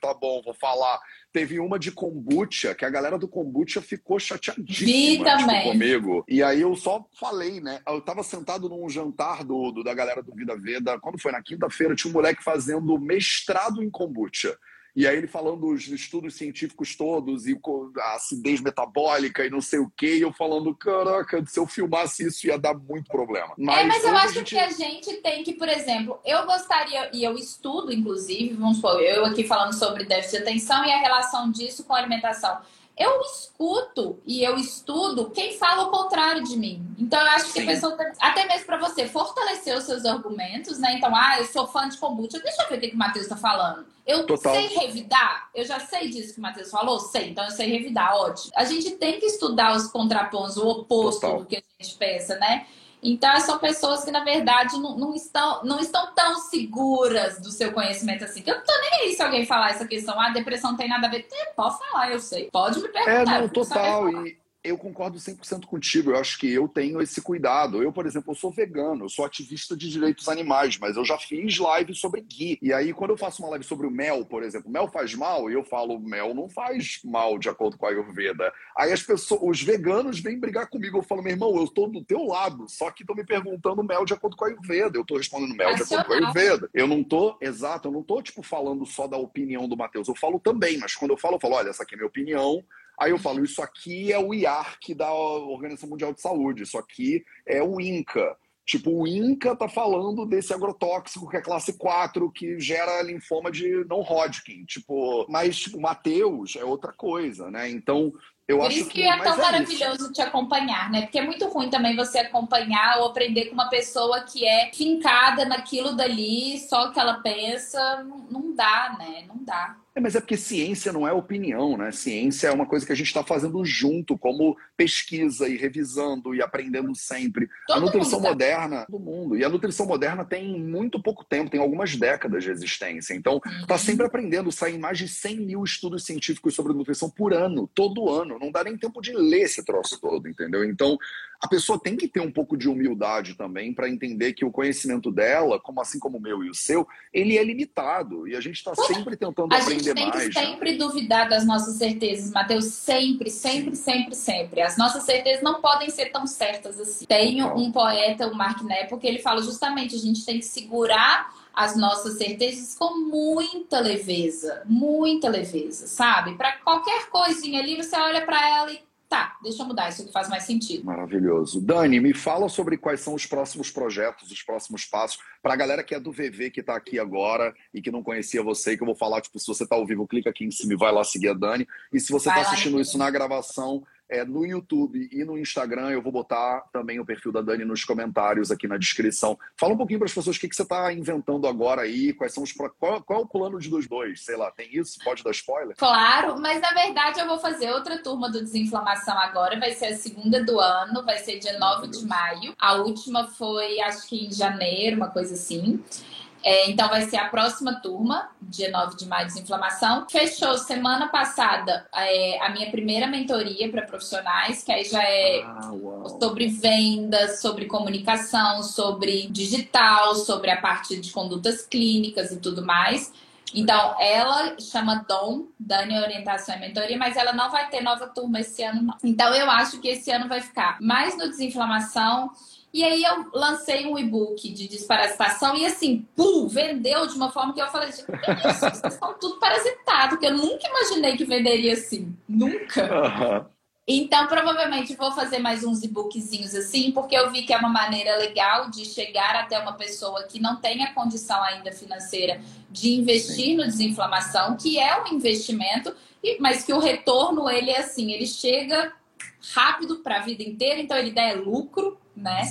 tá bom, vou falar. Teve uma de kombucha, que a galera do kombucha ficou chateadíssima tipo, comigo. E aí eu só falei, né? Eu tava sentado num jantar do, do da galera do Vida Veda. Quando foi? Na quinta-feira, tinha um moleque fazendo mestrado em kombucha. E aí ele falando os estudos científicos todos e a acidez metabólica e não sei o quê, e eu falando, caraca, se eu filmasse isso ia dar muito problema. Mas, é, mas eu acho gente... que a gente tem que, por exemplo, eu gostaria, e eu estudo, inclusive, vamos supor, eu aqui falando sobre déficit de atenção e a relação disso com a alimentação eu escuto e eu estudo quem fala o contrário de mim. Então, eu acho que a pessoa, até mesmo para você fortalecer os seus argumentos, né? Então, ah, eu sou fã de kombucha, deixa eu ver o que, que o Matheus está falando. Eu Total. sei revidar, eu já sei disso que o Matheus falou, sei, então eu sei revidar, ótimo. A gente tem que estudar os contrapontos, o oposto Total. do que a gente pensa, né? Então, são pessoas que, na verdade, não, não, estão, não estão tão seguras do seu conhecimento assim. Que eu não tô nem aí se alguém falar essa questão, ah, depressão não tem nada a ver. Pode falar, eu sei. Pode me perguntar. É, não, total. E, eu concordo 100% contigo. Eu acho que eu tenho esse cuidado. Eu, por exemplo, eu sou vegano, eu sou ativista de direitos animais, mas eu já fiz live sobre ghee. E aí, quando eu faço uma live sobre o mel, por exemplo, mel faz mal, e eu falo, mel não faz mal de acordo com a Ayurveda. Aí as pessoas, os veganos vêm brigar comigo. Eu falo, meu irmão, eu estou do teu lado, só que estão me perguntando mel de acordo com a Ayurveda. Eu estou respondendo mel de acordo com a Ayurveda. Eu não tô, exato, eu não tô, tipo, falando só da opinião do Matheus. Eu falo também, mas quando eu falo, eu falo, olha, essa aqui é minha opinião Aí eu falo, isso aqui é o IARC da Organização Mundial de Saúde, isso aqui é o INCA. Tipo, o INCA tá falando desse agrotóxico que é classe 4, que gera linfoma de não Hodgkin. Tipo, mas tipo, Mateus é outra coisa, né? Então, eu Por acho isso que, que é tão é maravilhoso isso. te acompanhar, né? Porque é muito ruim também você acompanhar ou aprender com uma pessoa que é fincada naquilo dali, só que ela pensa, não dá, né? Não dá. É, mas é porque ciência não é opinião, né? Ciência é uma coisa que a gente está fazendo junto, como pesquisa e revisando e aprendendo sempre. Todo a nutrição tá. moderna, todo mundo. E a nutrição moderna tem muito pouco tempo, tem algumas décadas de existência. Então, está uhum. sempre aprendendo. Saem mais de 100 mil estudos científicos sobre nutrição por ano, todo ano. Não dá nem tempo de ler esse troço todo, entendeu? Então, a pessoa tem que ter um pouco de humildade também para entender que o conhecimento dela, como assim como o meu e o seu, ele é limitado. E a gente está sempre tentando a aprender mais. A gente tem que né? sempre duvidar das nossas certezas, Matheus. Sempre, sempre, Sim. sempre, sempre. As nossas certezas não podem ser tão certas assim. Tem um poeta, o Mark Nepo, que ele fala justamente a gente tem que segurar as nossas certezas com muita leveza, muita leveza, sabe? Para qualquer coisinha ali, você olha para ela e tá, deixa eu mudar, isso aqui faz mais sentido. Maravilhoso. Dani, me fala sobre quais são os próximos projetos, os próximos passos, para a galera que é do VV, que está aqui agora e que não conhecia você, que eu vou falar, tipo, se você está ao vivo, clica aqui em cima e vai lá seguir a Dani. E se você está assistindo isso na gravação, é, no YouTube e no Instagram. Eu vou botar também o perfil da Dani nos comentários aqui na descrição. Fala um pouquinho para as pessoas o que, que você está inventando agora aí, quais são os. Qual, qual é o plano de dos dois? Sei lá, tem isso? Pode dar spoiler? Claro, mas na verdade eu vou fazer outra turma do Desinflamação agora. Vai ser a segunda do ano, vai ser dia 9 de maio. A última foi, acho que em janeiro, uma coisa assim. É, então vai ser a próxima turma, dia 9 de maio, desinflamação. Fechou semana passada é, a minha primeira mentoria para profissionais, que aí já é ah, sobre vendas, sobre comunicação, sobre digital, sobre a parte de condutas clínicas e tudo mais. Então, ela chama Dom, Dani Orientação e Mentoria, mas ela não vai ter nova turma esse ano, não. Então, eu acho que esse ano vai ficar mais no desinflamação e aí eu lancei um e-book de desparasitação e assim, pum, vendeu de uma forma que eu falei, gente, vocês estão tudo parasitado, que eu nunca imaginei que venderia assim. Nunca. Uhum. Então, provavelmente vou fazer mais uns e-bookzinhos assim, porque eu vi que é uma maneira legal de chegar até uma pessoa que não tem a condição ainda financeira de investir Sim. no desinflamação, que é um investimento, mas que o retorno ele é assim, ele chega rápido para a vida inteira, então ele dá é lucro, né?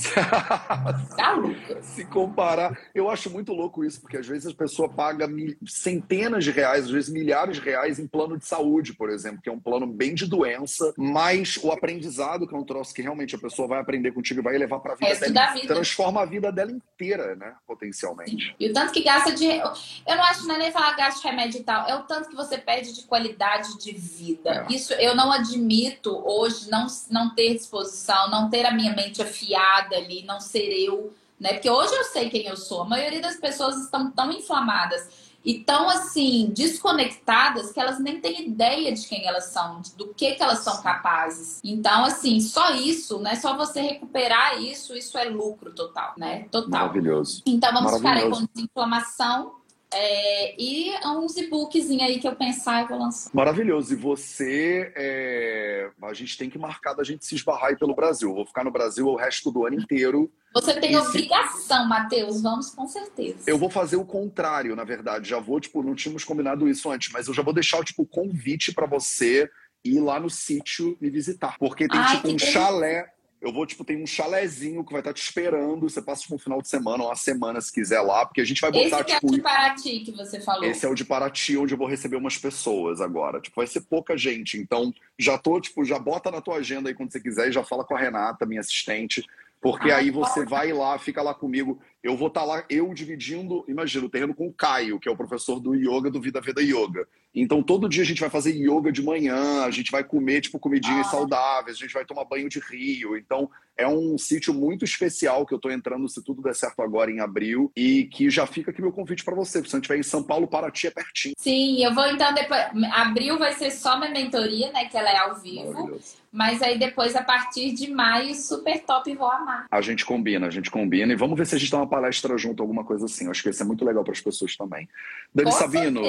[laughs] tá louco. Se comparar, eu acho muito louco isso, porque às vezes a pessoa paga centenas de reais, às vezes milhares de reais em plano de saúde, por exemplo, que é um plano bem de doença, mas o aprendizado, que é um troço que realmente a pessoa vai aprender contigo e vai levar para a vida dela, vida. transforma a vida dela inteira, né? Potencialmente. Sim. E o tanto que gasta de. Eu não acho não é nem falar gasto de remédio e tal, é o tanto que você perde de qualidade de vida. É. Isso eu não admito hoje não, não ter disposição, não ter a minha mente afiada ali, não ser eu, né? Porque hoje eu sei quem eu sou. A maioria das pessoas estão tão inflamadas e tão assim desconectadas que elas nem têm ideia de quem elas são, do que que elas são capazes. Então assim, só isso, né? Só você recuperar isso, isso é lucro total, né? Total. Maravilhoso. Então vamos ficar aí com desinflamação é, e uns e-books aí que eu pensar e vou lançar. Maravilhoso. E você, é... a gente tem que marcar da gente se esbarrar aí pelo Brasil. Eu vou ficar no Brasil o resto do ano inteiro. Você tem obrigação, se... Matheus. Vamos com certeza. Eu vou fazer o contrário, na verdade. Já vou, tipo, não tínhamos combinado isso antes, mas eu já vou deixar, tipo, convite para você ir lá no sítio me visitar. Porque tem, Ai, tipo, um chalé eu vou, tipo, tem um chalezinho que vai estar tá te esperando. Você passa, tipo, um final de semana ou uma semana, se quiser, lá, porque a gente vai botar, esse tipo. é o de Paraty que você falou. Esse é o de Paraty, onde eu vou receber umas pessoas agora. Tipo, vai ser pouca gente. Então, já tô, tipo, já bota na tua agenda aí quando você quiser e já fala com a Renata, minha assistente. Porque ah, aí você vai lá, fica lá comigo. Eu vou estar tá lá, eu dividindo, imagina, o terreno com o Caio, que é o professor do yoga do Vida Veda Yoga. Então, todo dia a gente vai fazer yoga de manhã, a gente vai comer, tipo, comidinhas ah. saudáveis, a gente vai tomar banho de rio. Então, é um sítio muito especial que eu estou entrando, se tudo der certo agora, em abril. E que já fica aqui meu convite para você. Se você estiver em São Paulo, Paraty é pertinho. Sim, eu vou então depois. Abril vai ser só minha mentoria, né? Que ela é ao vivo. Mas aí depois, a partir de maio, super top, vou amar. A gente combina, a gente combina. E vamos ver se a gente dá uma palestra junto, alguma coisa assim. Eu acho que isso é muito legal para as pessoas também. Dani Com Sabino.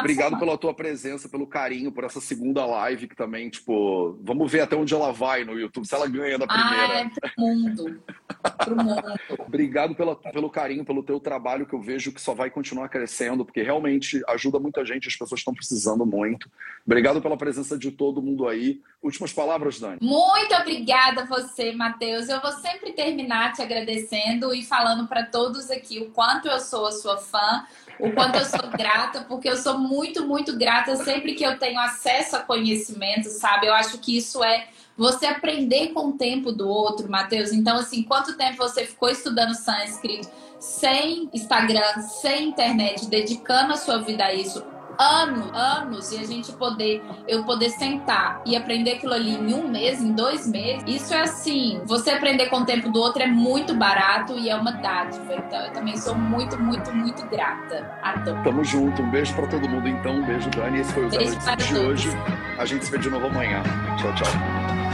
Obrigado pela tua presença, pelo carinho, por essa segunda live que também, tipo, vamos ver até onde ela vai no YouTube, se ela ganha da primeira. Ah, é pro mundo. pro mundo. [laughs] Obrigado pela, pelo carinho, pelo teu trabalho, que eu vejo que só vai continuar crescendo, porque realmente ajuda muita gente, as pessoas estão precisando muito. Obrigado pela presença de todo mundo aí. Últimas palavras, Dani. Muito obrigada a você, Matheus. Eu vou sempre terminar te agradecendo e falando para todos aqui o quanto eu sou a sua fã o quanto eu sou grata, porque eu sou muito, muito grata sempre que eu tenho acesso a conhecimento, sabe? Eu acho que isso é você aprender com o tempo do outro, Matheus. Então, assim, quanto tempo você ficou estudando sânscrito sem Instagram, sem internet, dedicando a sua vida a isso? Anos, anos, e a gente poder, eu poder sentar e aprender aquilo ali em um mês, em dois meses, isso é assim, você aprender com o tempo do outro é muito barato e é uma dádiva. Então eu também sou muito, muito, muito grata. Adoro. Tamo junto, um beijo para todo mundo então, um beijo, Dani. Esse foi o Zero de hoje. A gente se vê de novo amanhã. Tchau, tchau.